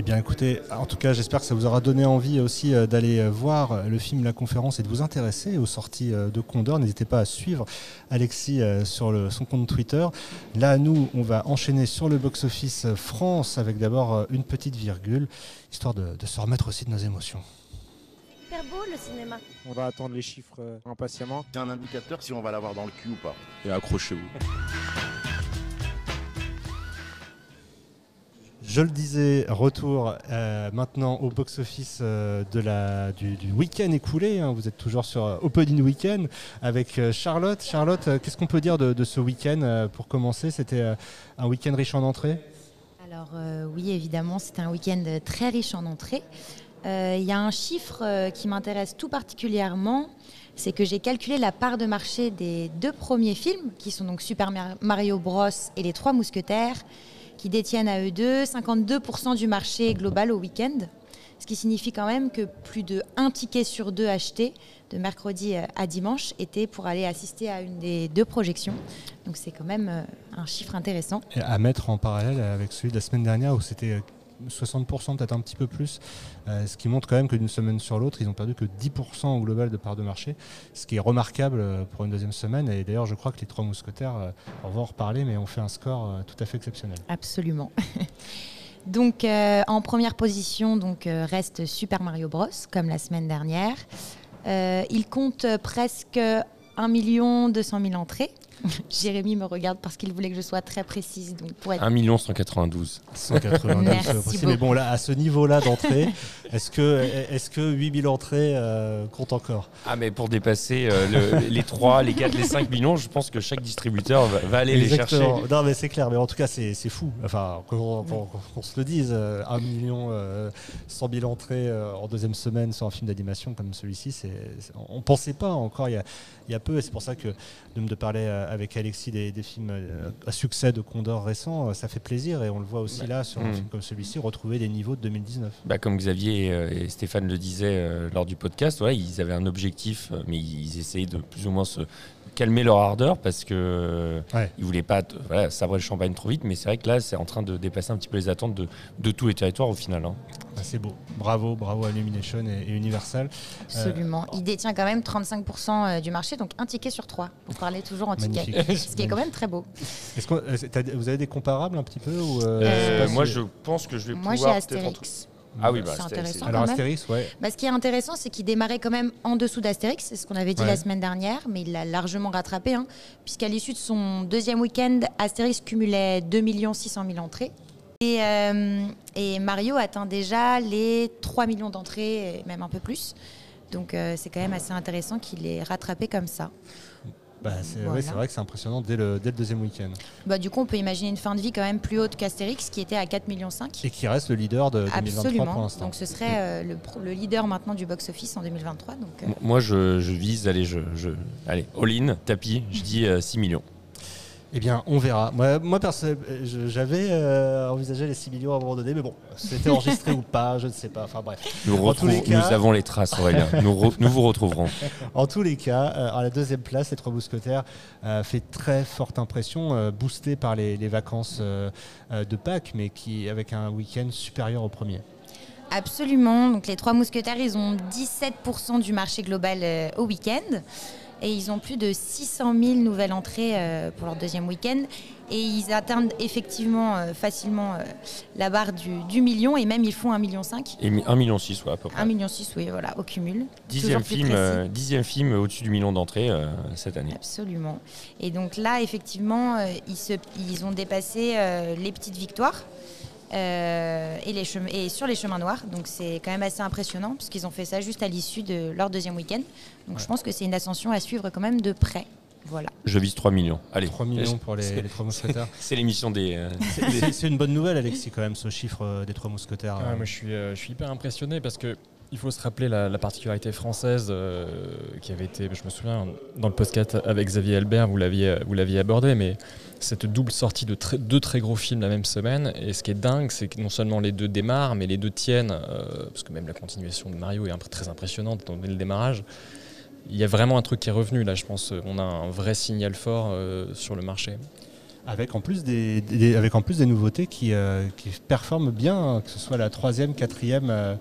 Eh bien écoutez, en tout cas j'espère que ça vous aura donné envie aussi euh, d'aller euh, voir le film La Conférence et de vous intéresser aux sorties de Condor. N'hésitez pas à suivre Alexis sur son compte Twitter. Là nous on va enchaîner sur le box-office France avec d'abord une petite virgule, histoire de se remettre aussi de nos émotions beau le cinéma. On va attendre les chiffres euh, impatiemment. C'est un indicateur si on va l'avoir dans le cul ou pas. Et accrochez-vous. Je le disais, retour euh, maintenant au box-office euh, du, week-end écoulé. Hein. Vous êtes toujours sur Opening Weekend avec Charlotte. Charlotte, qu'est-ce qu'on peut dire de, ce week-end Pour commencer, c'était un week-end riche en entrées? Alors oui, évidemment, c'était un week-end très riche en entrées. Euh, il y a un chiffre euh, qui m'intéresse tout particulièrement, c'est que j'ai calculé la part de marché des deux premiers films, qui sont donc Super Mario Bros et Les Trois Mousquetaires, qui détiennent à eux deux 52% du marché global au week-end. Ce qui signifie quand même que plus de un ticket sur deux acheté de mercredi euh, à dimanche était pour aller assister à une des deux projections. Donc c'est quand même un chiffre intéressant. Et à mettre en parallèle avec celui de la semaine dernière où c'était 60%, peut-être un petit peu plus, euh, ce qui montre quand même que d'une semaine sur l'autre, ils n'ont perdu que 10% au global de part de marché, ce qui est remarquable euh, pour une deuxième semaine. Et d'ailleurs, je crois que les trois mousquetaires, euh, on va en reparler, mais ont fait un score tout à fait exceptionnel. Absolument. donc, en première position, donc, reste Super Mario Bros, comme la semaine dernière. il compte presque 1 200 000 entrées. Jérémy me regarde parce qu'il voulait que je sois très précise. Donc pour être... 1 192. 192, mais bon, là, à ce niveau-là d'entrée, est-ce que, est que 8000 entrées euh, comptent encore? Ah, mais pour dépasser euh, les 3, les 4, les 5 millions, je pense que chaque distributeur va, aller les chercher. Non, mais c'est clair, mais en tout cas, c'est fou. Enfin, qu'on se le dise, 1 euh, million 100 000 entrées en deuxième semaine sur un film d'animation comme celui-ci, on ne pensait pas encore il y a, il y a peu, et c'est pour ça que de me parler avec Alexis des, des films euh, à succès de Condor récents, euh, ça fait plaisir et on le voit aussi là sur un Mm. film comme celui-ci, retrouver des niveaux de 2019. Bah, comme Xavier et, euh, et Stéphane le disaient lors du podcast, ils avaient un objectif, mais ils essayaient de plus ou moins se calmer leur ardeur parce que euh, Ouais. ils voulaient pas voilà, sabrer le champagne trop vite. Mais c'est vrai que là, c'est en train de dépasser un petit peu les attentes de, de tous les territoires au final. hein. Ah, c'est beau. Bravo, bravo à Illumination et, et Universal. Absolument. Il détient quand même 35% du marché, donc un ticket sur trois. Vous parlez toujours en ticket. Ce qui est quand même très beau. Est-ce qu'on- euh, vous avez des comparables un petit peu ou, euh, Euh, moi, si- je pense que je vais Moi, j'ai pouvoir en tout- Astérix. Ah oui, bah, C'est intéressant. Alors même. Astérix, ouais. Bah, ce qui est intéressant, c'est qu'il démarrait quand même en dessous d'Astérix, c'est ce qu'on avait dit Ouais. la semaine dernière, mais il l'a largement rattrapé, hein, puisqu'à l'issue de son deuxième week-end, Astérix cumulait 2 600 000 entrées. Et, euh, et Mario atteint déjà les 3 millions d'entrées, même un peu plus. Donc euh, c'est quand même assez intéressant qu'il ait rattrapé comme ça. Bah, c'est Voilà. ouais, c'est vrai que c'est impressionnant dès le, dès le deuxième week-end. Bah, du coup, on peut imaginer une fin de vie quand même plus haute qu'Astérix, qui était à 4,5 millions. Et qui reste le leader de 2023 pour Absolument. l'instant. Donc ce serait euh, le, le leader maintenant du box-office en 2023. Donc, euh, Moi, je, je vise, allez, je, je, allez, all-in, tapis, je dis euh, 6 millions. Eh bien, on verra. Moi, moi j'avais euh, envisagé les 6 millions à un moment donné, mais bon, c'était enregistré ou pas, je ne sais pas. Enfin bref. Nous, En tous les cas- nous avons les traces, Aurélien. nous, re- nous vous retrouverons. En tous les cas, euh, à la deuxième place, les Trois Mousquetaires euh, fait très forte impression, euh, boosté par les, les vacances euh, euh, de Pâques, mais qui avec un week-end supérieur au premier. Absolument. Donc les trois mousquetaires, ils ont 17% du marché global euh, au week-end. Et ils ont plus de 600 000 nouvelles entrées euh, pour leur deuxième week-end. Et ils atteignent effectivement euh, facilement euh, la barre du, du million. Et même ils font 1,5 million. Et mi- 1,6 million, ouais, à peu près. 1,6 million, oui, voilà, au cumul. Dixième film, euh, dixième film au-dessus du million d'entrées euh, cette année. Absolument. Et donc là, effectivement, ils, se- ils ont dépassé euh, les petites victoires et, les chemins, et sur les chemins noirs. Donc c'est quand même assez impressionnant parce qu'ils ont fait ça juste à l'issue de leur deuxième week-end. Donc je pense que c'est une ascension à suivre quand même de près. Voilà. Je vise 3 millions. Allez, 3 millions pour les, les Trois Mousquetaires. C'est l'émission des. euh, C'est- une bonne nouvelle, Alexis, quand même, ce chiffre euh, des Trois Mousquetaires. Ouais, moi, je, suis, euh, je suis hyper impressionné parce que il faut se rappeler la, la particularité française euh, qui avait été, je me souviens, dans le podcast avec Xavier Albert, vous l'aviez, vous l'aviez abordé, mais cette double sortie de très- deux très gros films la même semaine. Et ce qui est dingue, c'est que non seulement les deux démarrent, mais les deux tiennent, euh, parce que même la continuation de Mario est un peu très impressionnante dès le démarrage. Il y a vraiment un truc qui est revenu là, je pense. On a un vrai signal fort euh, sur le marché. Avec en plus des, des- avec en plus des nouveautés qui, euh, qui performent bien, hein, que ce soit la troisième, quatrième euh,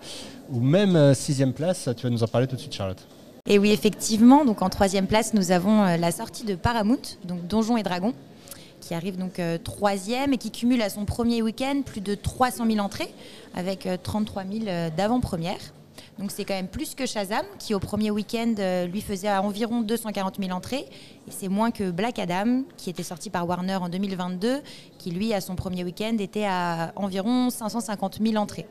ou même euh, sixième place. Tu vas nous en parler tout de suite, Charlotte. Et oui, effectivement, donc en troisième place, nous avons euh, la sortie de Paramount, donc Donjons et Dragons, qui arrive donc euh, troisième et qui cumule à son premier week-end plus de 300 000 entrées, avec euh, 33 000 euh, d'avant-première. Donc c'est quand même plus que Shazam, qui au premier week-end euh, lui faisait à environ 240 000 entrées. Et c'est moins que Black Adam, qui était sorti par Warner en 2022, qui lui, à son premier week-end, était à environ 550 000 entrées.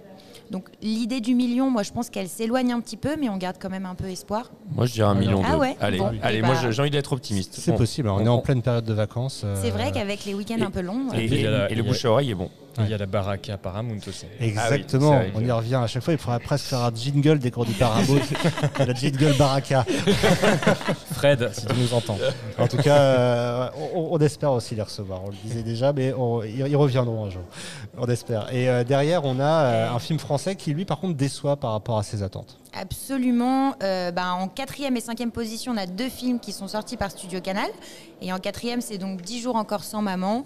Donc l'idée du million, moi je pense qu'elle s'éloigne un petit peu, mais on garde quand même un peu espoir. Moi, je dirais un million. Ah deux. ouais Allez, Bon, allez et moi, bah- j'ai envie d'être optimiste. C'est Bon. possible, on, on- est en pleine période de vacances. euh, C'est vrai qu'avec les week-ends un peu longs, Et, et le bouche à oreille est bon. Et Il y a la Baraka Paramount aussi. Exactement, Ah oui, vrai on y revient à chaque fois. Il faudrait presque faire un jingle dès qu'on dit Paramount, la jingle Baraka. Fred, si tu nous entends. En tout cas, euh, on, on espère aussi les recevoir. On le disait déjà, mais on- ils, ils reviendront un jour. On espère. Et euh, derrière, on a euh, un film français qui, lui, par contre, déçoit par rapport à ses attentes. absolument. euh, ben, en quatrième et cinquième position, on a deux films qui sont sortis par Studio Canal. Et en quatrième, c'est donc 10 jours encore sans maman.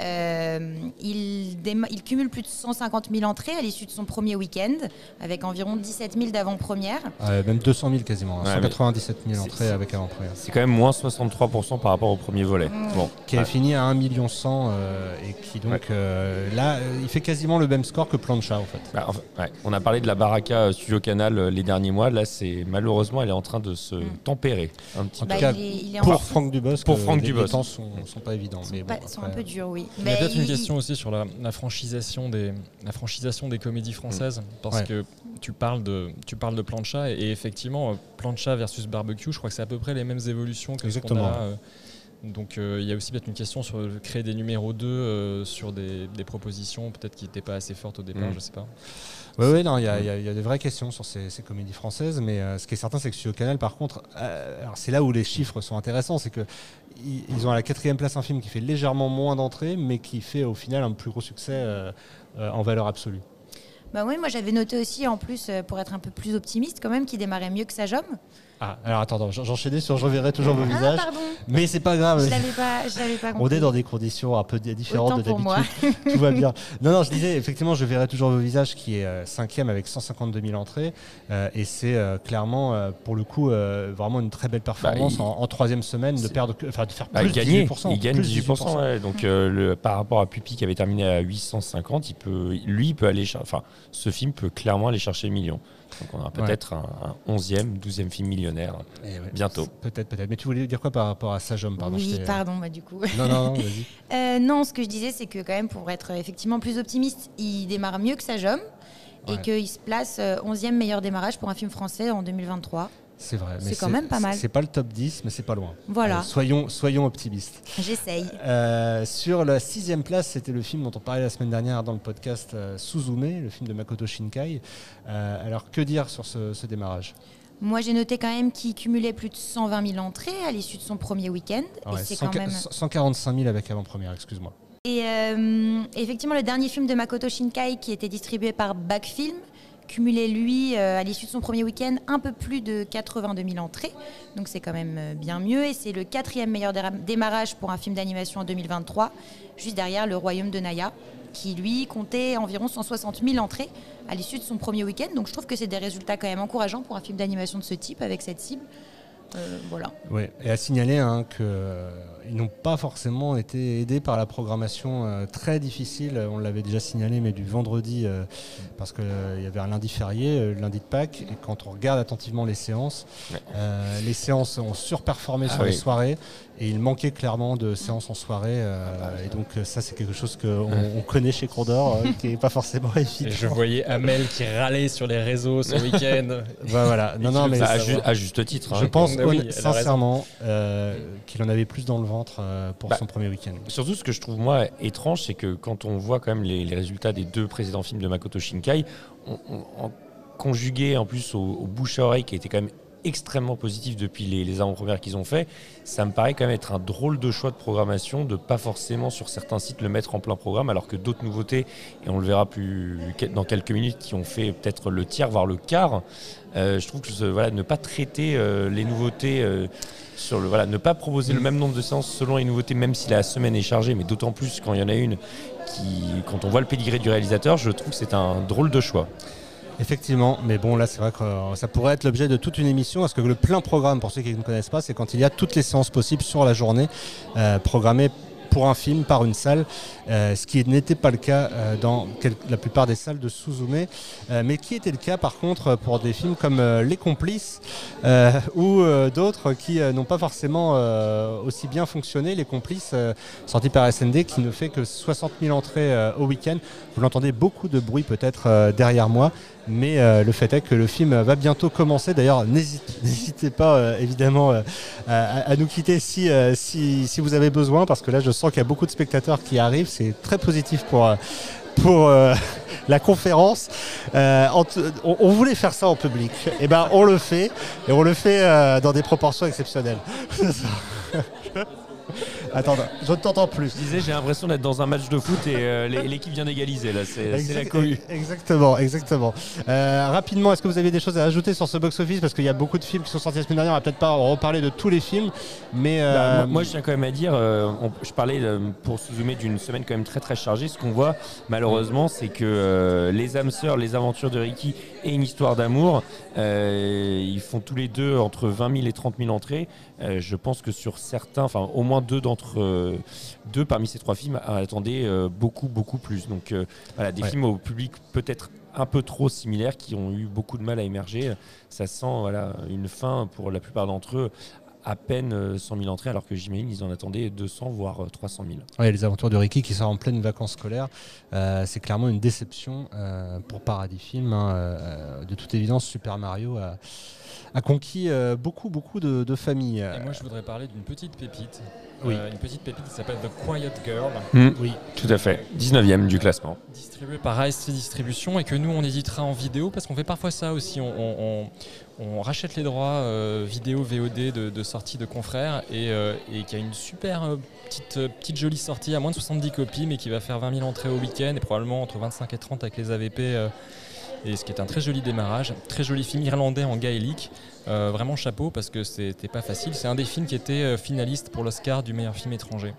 Euh, il, cumule plus de 150 000 entrées à l'issue de son premier week-end, avec environ 17 000 d'avant-première. Même 200 000 quasiment, hein, Ouais, 197 000 c'est- entrées avec avant-première. C'est quand même moins 63% par rapport au premier volet. Mm. Bon, Qui a fini à 1 million 100 euh, et qui donc Ouais. euh, là, euh, il fait quasiment le même score que Plancha en fait. Bah, enfin, ouais. On a parlé de la Baraka euh, Studio Canal euh, les derniers mois. Là, c'est malheureusement, elle est en train de se tempérer un petit En Bah, tout cas, il est- il est en- Pour Franck Dubosc, Pour euh, Franck les, Dubosc. les temps sont, sont pas évidents. Mais Pas- bon, sont un peu durs, oui. Il y a peut-être une question aussi sur la, la franchisation des, la franchisation des comédies françaises, parce Ouais. que tu parles de, tu parles de Plancha, et, et effectivement, euh, Plancha versus Barbecue, je crois que c'est à peu près les mêmes évolutions que ce qu'on a euh, Donc euh, il y a aussi peut-être une question sur le- créer des numéros 2 euh, sur des, des propositions peut-être qui n'étaient pas assez fortes au départ, Mm. je sais pas. Oui, oui, non, il y, a- il y a il y a des vraies questions sur ces, ces comédies françaises, mais euh, ce qui est certain, c'est que sur Canal, par contre, euh, c'est là où les chiffres sont intéressants, c'est que ils, ils ont à la quatrième place un film qui fait légèrement moins d'entrées, mais qui fait au final un plus gros succès euh, euh, en valeur absolue. Bah oui, moi j'avais noté aussi en plus, pour être un peu plus optimiste quand même, qui démarrait mieux que Sajom. Ah, alors attends, j'en- j'enchaînais sur Je verrai toujours vos Ah visages, pardon, mais c'est pas grave. je l'avais pas, je l'avais pas On compris. est dans des conditions un peu di- différentes Autant de d'habitude. Tout va bien. Non, non, je disais, effectivement, je verrai toujours vos visages qui est euh, cinquième avec 152 000 entrées. euh, et c'est euh, clairement, euh, pour le coup, euh, vraiment une très belle performance Bah, il- en, en troisième semaine de, perdre, enfin, de faire Bah, plus il gagnait, 18%. il gagne plus 18%. ouais. donc euh, le, par rapport à Pupi qui avait terminé à 850, il peut, lui il peut aller, enfin ce film peut clairement aller chercher le million. Donc on aura peut-être un, un 11e, 12e film millionnaire Et ouais, bientôt. Peut-être, peut-être. Mais tu voulais dire quoi par rapport à Sajom pardon, oui, t'ai- pardon, bah du coup. Non, non, non, vas-y. Euh, non, ce que je disais, c'est que quand même, pour être effectivement plus optimiste, il démarre mieux que Sajom et qu'il se place euh, 11e meilleur démarrage pour un film français en 2023. C'est vrai. C'est quand même pas mal. C'est pas le top 10, mais c'est pas loin. Voilà, Euh, soyons, soyons optimistes. j'essaye. Euh, sur la sixième place, c'était le film dont on parlait la semaine dernière dans le podcast euh, Suzume, le film de Makoto Shinkai. Euh, alors que dire sur ce, ce démarrage? Moi, j'ai noté quand même qu'il cumulait plus de 120 000 entrées à l'issue de son premier week-end. Ouais, et c'est 100 quand même. 145 000 avec avant-première, excuse-moi. Et effectivement, le dernier film de Makoto Shinkai, qui était distribué par Backfilm, cumulait lui, euh, à l'issue de son premier week-end, un peu plus de 82 000 entrées. Donc c'est quand même euh, bien mieux. Et c'est le quatrième meilleur démarrage pour un film d'animation en 2023, juste derrière Le Royaume de Naya, qui lui comptait environ 160 000 entrées à l'issue de son premier week-end. Donc je trouve que c'est des résultats quand même encourageants pour un film d'animation de ce type, avec cette cible. Euh, voilà. Ouais. Et à signaler hein, qu'ils n'ont pas forcément été aidés par la programmation euh, très difficile, on l'avait déjà signalé, mais du vendredi, euh, parce qu'il y avait un lundi férié, euh, le lundi de Pâques, et quand on regarde attentivement les séances, Ouais. euh, les séances ont surperformé Ah sur les soirées, et il manquait clairement de séances en soirée, euh, et donc euh, ça c'est quelque chose qu'on on connaît chez Condor, euh, qui n'est pas forcément Et évident. je voyais Amel qui râlait sur les réseaux ce week-end. Bah, voilà, non, non, mais Bah, à, va. ju- à juste titre. je hein. pense Ah oui, sincèrement euh, qu'il en avait plus dans le ventre euh, pour Bah, son premier week-end. Surtout, ce que je trouve moi étrange, c'est que quand on voit quand même les, les résultats des deux précédents films de Makoto Shinkai, on, on- conjugué en plus au, au bouche à oreille qui était quand même extrêmement positif depuis les, les avant-premières qu'ils ont fait, ça me paraît quand même être un drôle de choix de programmation de pas forcément sur certains sites le mettre en plein programme, alors que d'autres nouveautés, et on le verra plus dans quelques minutes, qui ont fait peut-être le tiers, voire le quart, euh, je trouve que voilà, ne pas traiter euh, les nouveautés euh, sur le voilà, ne pas proposer le même nombre de séances selon les nouveautés, même si la semaine est chargée, mais d'autant plus quand il y en a une qui, quand on voit le pédigré du réalisateur, je trouve que c'est un drôle de choix. Effectivement, mais bon là c'est vrai que euh, ça pourrait être l'objet de toute une émission parce que le plein programme, pour ceux qui ne connaissent pas, c'est quand il y a toutes les séances possibles sur la journée euh, programmées pour un film par une salle, euh, ce qui n'était pas le cas dans la plupart des salles de Suzume, euh, mais qui était le cas par contre pour des films comme Les Complices ou d'autres qui n'ont pas forcément aussi bien fonctionné. Les Complices, sortis par SND, qui ne fait que 60 000 entrées au week-end. Vous l'entendez beaucoup de bruit peut-être derrière moi, mais euh, le fait est que le film va bientôt commencer. D'ailleurs, n'hésitez pas euh, évidemment euh, à, nous quitter si, si, vous avez besoin, parce que là je sens qu'il y a beaucoup de spectateurs qui arrivent. C'est très positif pour, pour la conférence. On, on voulait faire ça en public, et ben on le fait, et on le fait dans des proportions exceptionnelles. Attends, je ne t'entends plus. Je disais, j'ai l'impression d'être dans un match de foot et euh, l'é- l'équipe vient d'égaliser là, c'est la cohue. Exactement, exactement. Euh, rapidement, est-ce que vous avez des choses à ajouter sur ce box-office? Parce qu'il y a beaucoup de films qui sont sortis la semaine dernière, on va peut-être pas reparler de tous les films, mais... Bah, euh, moi, moi, je tiens quand même à dire, on- je parlais pour Suzume d'une semaine quand même très très chargée. Ce qu'on voit malheureusement, c'est que les âmes sœurs, les aventures de Ricky et une histoire d'amour, ils font tous les deux entre 20 000 et 30 000 entrées. Je pense que sur certains, enfin au moins deux d'entre euh, deux parmi ces trois films attendaient euh, beaucoup beaucoup plus. Donc euh, voilà, des Ouais. films au public peut-être un peu trop similaires qui ont eu beaucoup de mal à émerger. Ça sent voilà une fin pour la plupart d'entre eux à peine euh, 100 000 entrées, alors que j'imagine ils en attendaient 200 voire euh, 300 000. Ouais, les aventures de Ricky qui sort en pleine vacances scolaires, euh, c'est clairement une déception euh, pour Paradis Film. hein. Euh, de toute évidence, Super Mario a, a conquis euh, beaucoup, beaucoup de, de familles. Et moi, je voudrais parler d'une petite pépite. Oui. Euh, une petite pépite qui s'appelle The Quiet Girl, oui, Tout à fait. 19e du classement. distribuée par ASC Distribution et que nous, on éditera en vidéo parce qu'on fait parfois ça aussi. On, on- on- on rachète les droits euh, vidéo, VOD de, de sorties de confrères et, euh, et qui a une super petite, petite jolie sortie à moins de 70 copies mais qui va faire 20 000 entrées au week-end et probablement entre 25 et 30 avec les AVP. Et ce qui est un très joli démarrage, très joli film irlandais en gaélique. Euh, vraiment chapeau parce que c'était pas facile. C'est un des films qui était euh, finaliste pour l'Oscar du meilleur film étranger.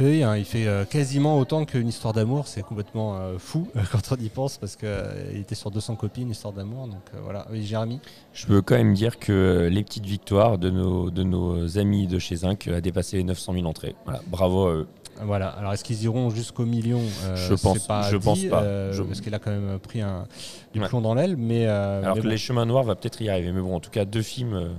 Oui, hein, il fait euh, quasiment autant qu'une histoire d'amour. C'est complètement euh, fou quand on y pense parce qu'il était sur 200 copies, une histoire d'amour. Donc euh, voilà. Oui, Jérémy? Je peux quand même dire que les petites victoires de nos, de nos amis de chez Zinc a dépassé les 900 000 entrées. Voilà, bravo à eux. Voilà. Alors est-ce qu'ils iront jusqu'au million Euh, Je pense- pas je dit, pense pas. euh, Je- Parce qu'il a quand même pris un, du Ouais. plomb dans l'aile. Mais, euh, Alors mais que bon. Les Chemins Noirs va peut-être y arriver. Mais bon, en tout cas, deux films,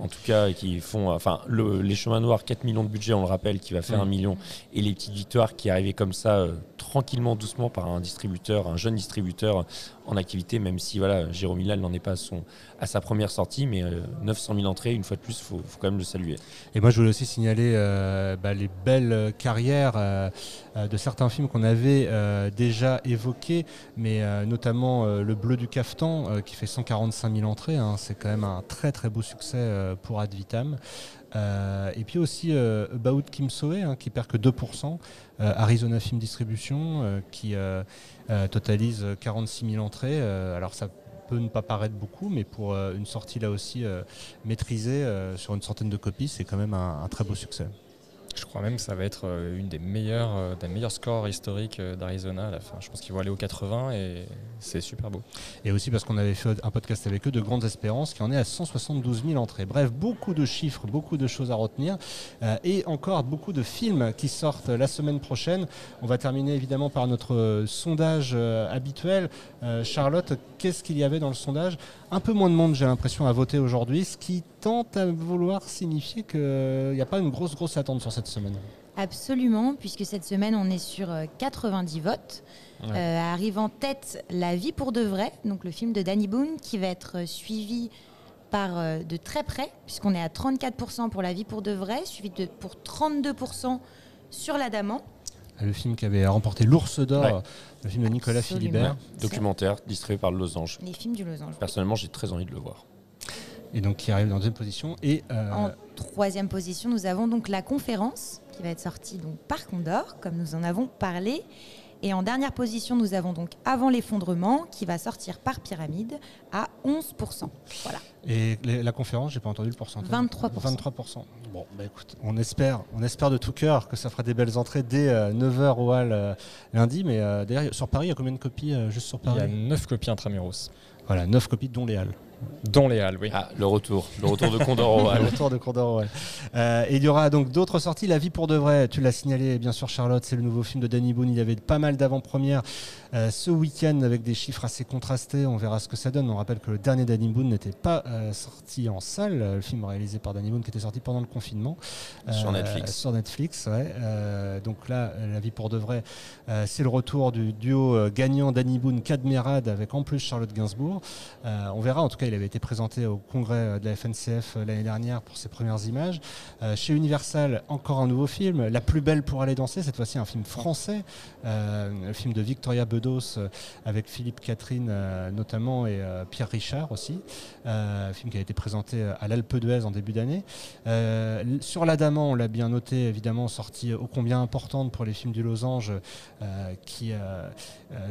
en tout cas, qui font. Enfin, le- Les Chemins Noirs, 4 millions de budget, on le rappelle, qui va faire Mm. un million. Et les petites victoires qui arrivaient comme ça, tranquillement, doucement, par un distributeur, un jeune distributeur en activité, même si voilà, Jérôme Hilal n'en est pas à, son, à sa première sortie. Mais euh, 900 000 entrées, une fois de plus, il faut, quand même le saluer. Et moi, je voulais aussi signaler euh, bah, les belles carrières euh, euh, de certains films qu'on avait euh, déjà évoqués, mais euh, notamment euh, Le Bleu du Caftan, euh, qui fait 145 000 entrées. hein. c'est quand même un très très beau succès euh, pour Ad Vitam. Euh, et puis aussi euh, About Kim Soe, hein, qui perd que 2%. Euh, Arizona Film Distribution, euh, qui totalise 46 000 entrées. Alors ça peut ne pas paraître beaucoup, mais pour une sortie là aussi maîtrisée sur une centaine de copies, c'est quand même un très beau succès. Je crois même que ça va être euh, une des meilleures, euh, meilleurs scores historiques euh, d'Arizona à. Je pense qu'ils vont aller aux 80 et c'est super beau. Et aussi parce qu'on avait fait un podcast avec eux de Grandes Espérances qui en est à 172 000 entrées. Bref, beaucoup de chiffres, beaucoup de choses à retenir et encore beaucoup de films qui sortent la semaine prochaine. On va terminer évidemment par notre sondage habituel. Charlotte, qu'est-ce qu'il y avait dans le sondage? Un peu moins de monde, j'ai l'impression, à voter aujourd'hui, ce qui tente à vouloir signifier qu'il n'y a pas une grosse, grosse attente sur cette semaine. Absolument, puisque cette semaine, on est sur euh, 90 votes. Ouais. Euh, arrive en tête La vie pour de vrai, donc le film de Danny Boone, qui va être euh, suivi par euh, de très près, puisqu'on est à 34% pour La vie pour de vrai, suivi de, pour 32% sur L'Adamant. Le film qui avait remporté l'Ours d'Or, Ouais. Le film de Nicolas Absolument. Philibert. Documentaire distribué par le Losange. Les films du Losange. Personnellement, j'ai très envie de le voir. et donc qui arrive dans deuxième position. Et euh, En troisième position, nous avons donc La Conférence, qui va être sortie donc par Condor, comme nous en avons parlé. Et en dernière position, nous avons donc Avant l'effondrement, qui va sortir par Pyramide à 11%. Voilà. Et les- la conférence, j'ai pas entendu le pourcentage. 23%. 23%. Bon, bah écoute, on espère, on espère de tout cœur que ça fera des belles entrées dès 9h au Hall euh, lundi. Mais euh, d'ailleurs, sur Paris, il y a combien de copies euh, juste sur Il y a Paris? 9 copies intramuros, Voilà, 9 copies dont les Halles. Dont les Halles, oui. Ah, le retour. Le retour de Condor Le retour de Condor. Euh, et il y aura donc d'autres sorties. La vie pour de vrai, tu l'as signalé, bien sûr, Charlotte, c'est le nouveau film de Danny Boone. Il y avait pas mal d'avant-premières euh, ce week-end avec des chiffres assez contrastés. On verra ce que ça donne. On rappelle que le dernier Danny Boone n'était pas euh, sorti en salle. Le film réalisé par Danny Boone qui était sorti pendant le confinement. Sur Netflix. Sur Netflix, ouais. Donc là, La vie pour de vrai, c'est le retour du duo gagnant Danny Boone, Cadmerade, avec en plus Charlotte Gainsbourg. On verra, en tout cas, il avait été présenté au congrès euh, de la FNCF euh, l'année dernière pour ses premières images. Euh, chez Universal, encore un nouveau film, La plus belle pour aller danser, cette fois-ci un film français, euh, le film de Victoria Bedos avec Philippe Catherine notamment et Pierre Richard aussi, euh, film qui a été présenté à l'Alpe d'Huez en début d'année. Sur l'Adamant, on l'a bien noté, évidemment, sortie ô combien importante pour les films du Losange qui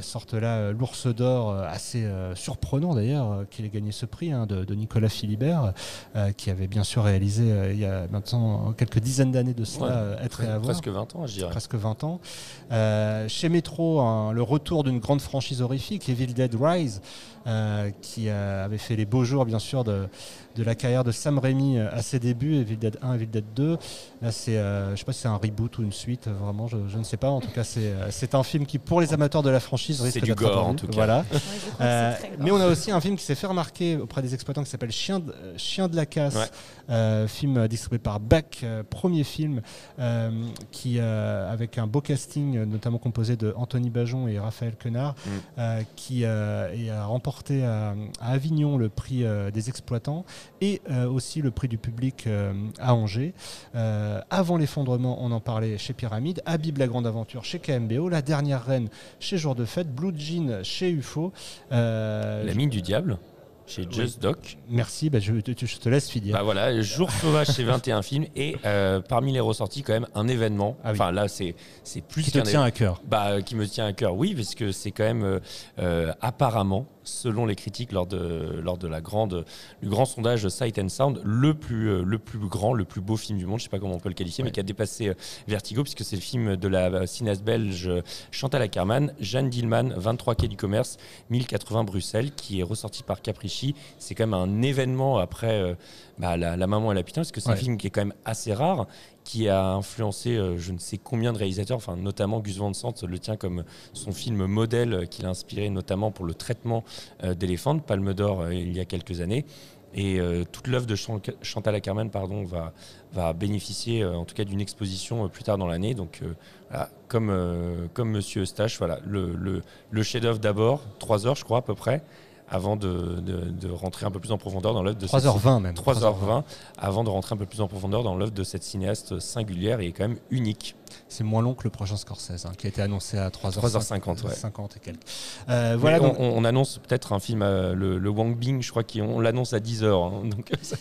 sortent là l'ours d'or, assez surprenant d'ailleurs qu'il ait gagné ce prix hein, de, de Nicolas Philibert, euh, qui avait bien sûr réalisé euh, il y a maintenant quelques dizaines d'années de cela, Ouais, euh, Être et avoir Presque 20 ans, je dirais. presque 20 ans. Euh, chez Metro, un- le retour d'une grande franchise horrifique, Evil Dead Rise, euh, qui euh, avait fait les beaux jours, bien sûr, de, de la carrière de Sam Raimi à ses débuts, Evil Dead 1, Evil Dead 2. Là, c'est, euh, je sais pas si c'est un reboot ou une suite, vraiment, je, je ne sais pas. En tout cas, c'est, c'est un film qui, pour les amateurs de la franchise, risque C'est du d'être gore, en tout cas. Voilà. Ouais, Euh, mais on a aussi un film qui s'est fait remarquer auprès des exploitants qui s'appelle Chien, de- euh, Chien de la casse, Ouais. euh, film distribué par Bac, euh, premier film euh, qui euh, avec un beau casting, euh, notamment composé de Anthony Bajon et Raphaël Quenard, Mm. euh, qui euh, a remporté à, à Avignon le prix euh, des exploitants et euh, aussi le prix du public euh, à Angers. Euh, avant l'effondrement, on en parlait chez Pyramide, Habib la grande aventure chez KMBO, La dernière reine chez Jour de fête, Blue Jean chez UFO. Euh, La mine du diable chez Just Doc. Merci, bah, je, te- je te laisse finir. Bah voilà, Jour sauvage chez 21 films et euh, parmi les ressortis quand même un événement. Ah oui. Enfin là c'est c'est plus qui te tient à cœur. Bah, qui me tient à cœur, oui, parce que c'est quand même euh, euh, apparemment, selon les critiques lors de, lors de la grande, du grand sondage Sight and Sound, le plus, euh, le plus grand, le plus beau film du monde, je sais pas comment on peut le qualifier, mais qui a dépassé euh, Vertigo, puisque c'est le film de la euh, cinéaste belge Chantal Ackerman, Jeanne Dillman, 23 quai du commerce, 1080 Bruxelles, qui est ressorti par Capricci. C'est quand même un événement après bah, la, la maman et la putain, parce que c'est un film qui est quand même assez rare, qui a influencé euh, je ne sais combien de réalisateurs, enfin notamment Gus Van Sant le tient comme son film modèle euh, qu'il a inspiré notamment pour le traitement euh, d'éléphants, Palme d'Or il y a quelques années. Et toute l'œuvre de Chan- Chantal Ackerman pardon, va, va bénéficier en tout cas d'une exposition plus tard dans l'année. Donc voilà, comme, comme Monsieur Eustache, voilà, le, le, le chef-d'œuvre d'abord, trois heures je crois à peu près, avant de, de- de rentrer un peu plus en profondeur dans l'œuvre de cette 3h20 même. 3h20 avant de rentrer un peu plus en profondeur dans l'œuvre de cette cinéaste singulière et quand même unique. C'est moins long que le prochain Scorsese, hein, qui a été annoncé à 3h50, 3h50, ouais. 50 et quelques. Euh, voilà, Voilà, donc, on, on annonce peut-être un film, euh, le, le Wang Bing, je crois qu'on l'annonce à 10h. hein, donc, ça-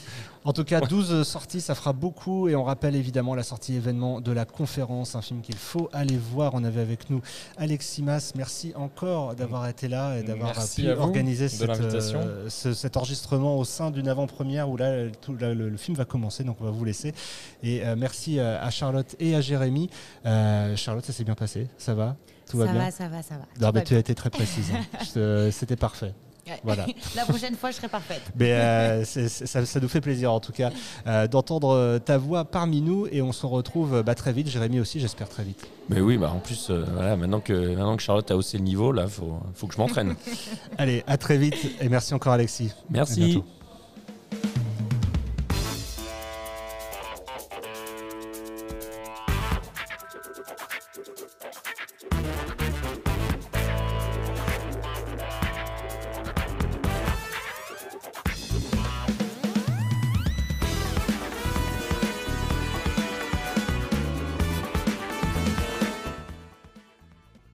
en tout cas, 12 sorties, ça fera beaucoup. Et on rappelle évidemment la sortie événement de la conférence, un film qu'il faut aller voir. On avait avec nous Alexis Mas. Merci encore d'avoir été là et d'avoir pu organiser cette, euh, ce- cet enregistrement au sein d'une avant-première où là, tout, là, le, le film va commencer. Donc on va vous laisser. Et euh, merci euh, à Charlotte et à Jérémy. Euh, Charlotte, ça s'est bien passé Ça va? Tout ça va bien? va, ça va, ça va. Mais va tu as été très précise. hein. C'était parfait. Ouais. Voilà. La prochaine fois, je serai parfaite. Mais euh, ça, ça nous fait plaisir en tout cas euh, d'entendre ta voix parmi nous et on se retrouve bah, très vite. Jérémy aussi, j'espère très vite. Mais oui, bah en plus, euh, voilà, maintenant, que, maintenant que Charlotte a haussé le niveau, là, il faut, faut que je m'entraîne. Allez, à très vite et merci encore Alexis. À Merci.